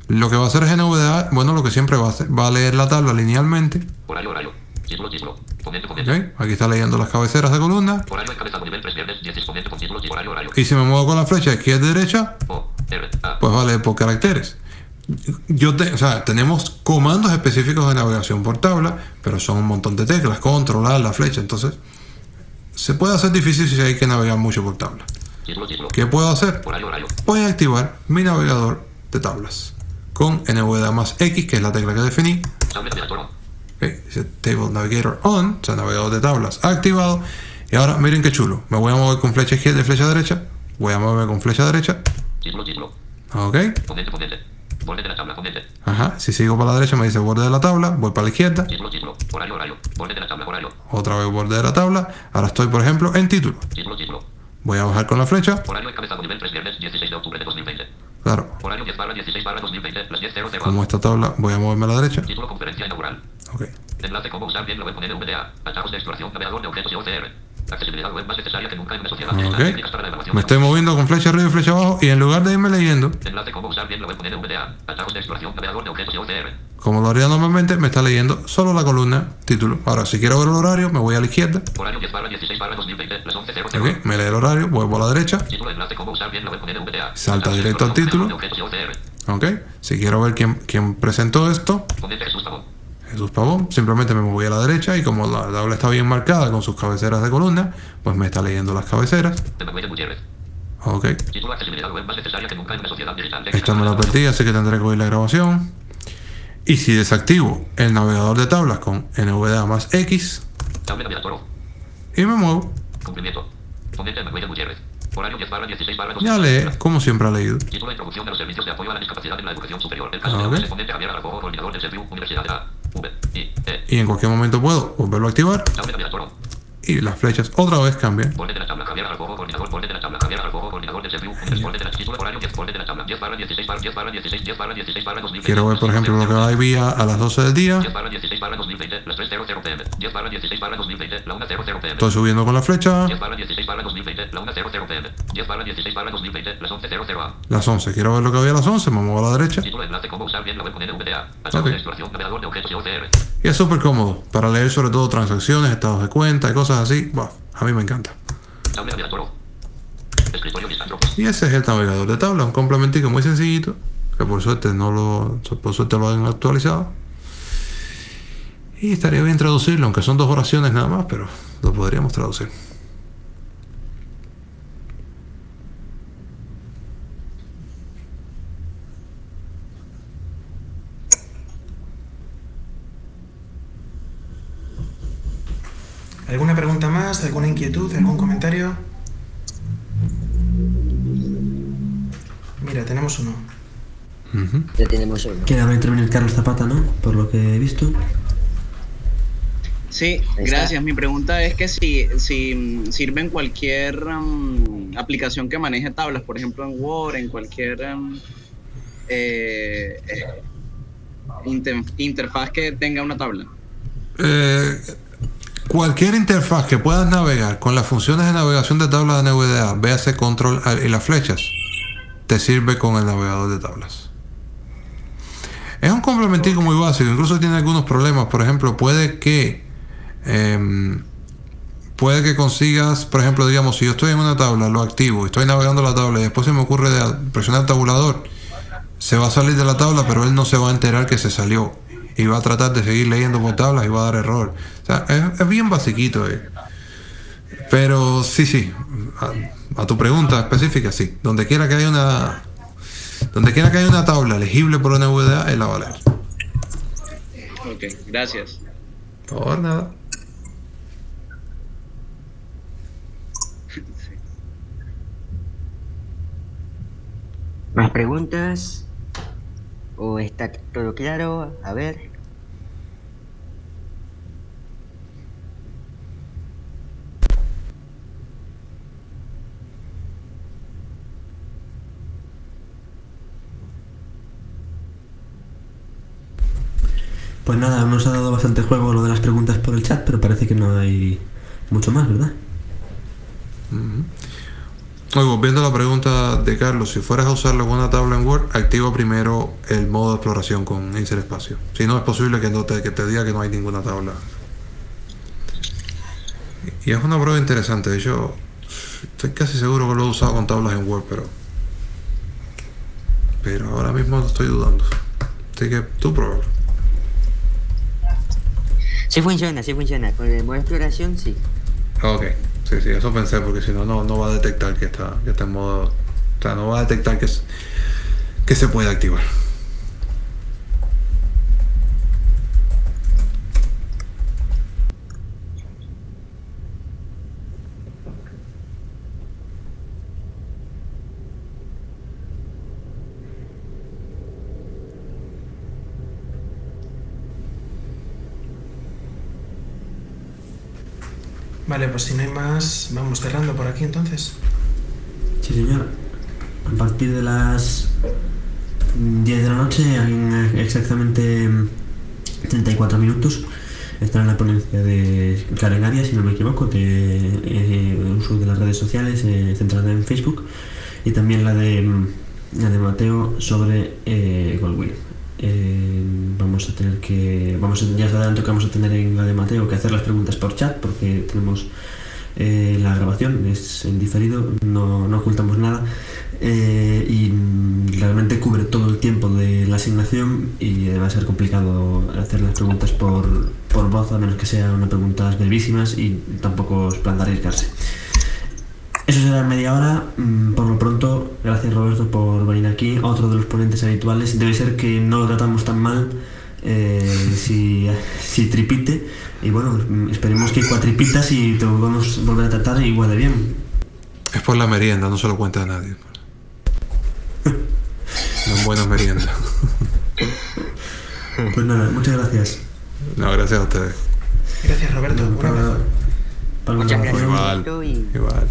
lo que va a hacer es NVDA, bueno, lo que siempre va a hacer, va a leer la tabla linealmente. Horario, horario. Título, título. Comento, Ok. comento. Aquí está leyendo las cabeceras de columna. Horario encabezado nivel 3 viernes 10 comento con títulos y horario, horario. Y si me muevo con la flecha izquierda derecha, O, R, A. pues va a leer por caracteres. Yo te- o sea, tenemos comandos específicos de navegación por tabla, pero son un montón de teclas, controlar la flecha, entonces se puede hacer difícil si hay que navegar mucho por tabla. Título, título. ¿Qué puedo hacer? Horario, horario. Voy a activar mi navegador de tablas con NVDA más X, que es la tecla que definí. Tablet navegador. Ok, dice Table Navigator On, o sea, navegador de tablas activado. Y ahora miren qué chulo. Me voy a mover con flecha izquierda y flecha derecha. Voy a moverme con flecha derecha. Ok. Borde de la tabla. Ajá. Si sigo para la derecha me dice borde de la tabla. Voy para la izquierda. Título, título. Horario, horario. Borde de la tabla, horario. Otra vez borde de la tabla. Ahora estoy, por ejemplo, en título. Voy a bajar con la flecha. Horario encabezado nivel 3 viernes 16 de octubre de 2020. Claro. Horario 10 barra 16 barra 2020, las 10.00. Como esta tabla, voy a moverme a la derecha. Título conferencia inaugural. Ok. Enlace cómo usar bien la web con NVDA. Atajos de exploración, navegador de objetos y OCR. Accesibilidad web más necesaria que nunca en una sociedad. Ok. Técnicas para la evaluación Me estoy moviendo con flecha arriba y flecha abajo. Y en lugar de irme leyendo, Enlace cómo usar bien la web con NVDA. Atajos de exploración, navegador de objetos y OCR. como lo haría normalmente, me está leyendo solo la columna título. Ahora, si quiero ver el horario, me voy a la izquierda. Horario 10 barra 16 barra 2020, las 11.00. Ok. Me lee el horario, vuelvo a la derecha. Título enlace cómo usar bien la web con NVDA. Salta directo al título. Ok. Si quiero ver quién, quién presentó esto, Comente Jesús Pavón. Jesús Pavón, simplemente me moví a la derecha y como la tabla está bien marcada con sus cabeceras de columna, pues me está leyendo las cabeceras. Ok. Esta me la perdí, así que tendré que oír la grabación. Y si desactivo el navegador de tablas con NVDA más X y me muevo, Cumplimiento. Comente Manuel Gutiérrez. Horario 10 barra 16 barra ya 2020. lee como siempre ha leído. Título Introducción de los servicios de apoyo a la discapacidad en la educación superior. El caso Ah, de comenta Javier Aragojo, coordinador del CEPIU, Universidad de A, V, I, E. Y en cualquier momento puedo volverlo a activar. Y las flechas otra vez cambian. Borde de la tabla, Javier Aragojo, coordinador, borde de la tabla, Javier Aragojo, coordinador del CEPIU, borde de la título, horario 10, borde de la tabla, 10 barra 16 barra 10 barra 16, 10 barra 16 barra 2020. Quiero ver, por ejemplo, lo que va a vía a las 12 del día. 10 barra 16 barra 2020, las 3.00 pm. 10 barra 16 barra 2020, la 1.00 pm. Estoy subiendo con la flecha. 10 barra 16 barra 2020, la 1.00 pm. 10 barra 16 barra 2020, las 11.00 am. Las 11. Quiero ver lo que había a las 11. Me muevo a la derecha. Y es súper cómodo para leer sobre todo transacciones, estados de cuenta y cosas así. A mí me encanta. Y ese es el navegador de tabla, un complementico muy sencillito, que por suerte no lo, por suerte lo han actualizado. Y estaría bien traducirlo, aunque son dos oraciones nada más, pero lo podríamos traducir. ¿Alguna pregunta más? ¿Alguna inquietud? ¿Algún comentario? Mira, tenemos uno. Ya tenemos uno. Queda intervenir Carlos Zapata, ¿no? Por lo que he visto. Sí, gracias. Mi pregunta es que si, si sirve en cualquier mm, aplicación que maneje tablas, por ejemplo en Word, en cualquier mm, eh, eh, inter- interfaz que tenga una tabla. Eh, cualquier interfaz que puedas navegar con las funciones de navegación de tablas de NVDA, véase control y las flechas, te sirve con el navegador de tablas. Es un complementico muy básico, incluso tiene algunos problemas. Por ejemplo, puede que em, puede que consigas, por ejemplo, digamos, si yo estoy en una tabla, lo activo, estoy navegando la tabla y después se me ocurre presionar el tabulador, se va a salir de la tabla, pero él no se va a enterar que se salió y va a tratar de seguir leyendo por tablas y va a dar error. O sea, es, bien basiquito. Eh. Pero sí, sí, a, tu pregunta específica, sí. Donde quiera que haya una donde quiera que haya una tabla legible por una VDA, él la va a leer. Ok, gracias. Por nada. ¿Más preguntas? ¿O está todo claro? A ver. Pues nada, nos ha dado bastante juego lo de las preguntas por el chat, pero parece que no hay mucho más, ¿verdad? Oye, volviendo a la pregunta de Carlos, si fueras a usarlo en una tabla en Word, activa primero el modo de exploración con Insert Espacio. Si no, es posible que, no te, que te diga que no hay ninguna tabla. Y es una prueba interesante. De hecho, estoy casi seguro que lo he usado con tablas en Word, pero. Pero ahora mismo estoy dudando. Así que tú pruébalo. Sí funciona, sí funciona. Con el modo de exploración, sí. Ok, sí, sí, eso pensé, porque si no, no, va a detectar que está, que está en modo. O sea, no va a detectar que, que se puede activar. Pues si no hay más, vamos cerrando por aquí entonces. Sí, señor. A partir de las 10 de la noche, en exactamente 34 minutos, estará en la ponencia de Karen Arias, si no me equivoco, de eh, uso de las redes sociales eh, centrada en Facebook, y también la de, mm, la de Mateo sobre eh, Goldwyn. Eh, vamos a tener que, vamos ya os adelanto que vamos a tener en la de Mateo que hacer las preguntas por chat porque tenemos eh, la grabación, es en diferido, no, no ocultamos nada eh, y realmente cubre todo el tiempo de la asignación y va a ser complicado hacer las preguntas por, por voz a menos que sean unas preguntas brevísimas y tampoco os plan de arriesgarse. Eso será en media hora. Mm, Por lo pronto, gracias Roberto por venir aquí. Otro de los ponentes habituales. Debe ser que no lo tratamos tan mal eh, si, si tripite. Y bueno, mm, esperemos que cuatripitas y te vamos a volver a tratar igual de bien. Es por la merienda, no se lo cuenta a nadie. No buena merienda. Pues nada, muchas gracias. No, gracias a ustedes. Gracias Roberto, un abrazo. Palma Muchas de la gracias, igual.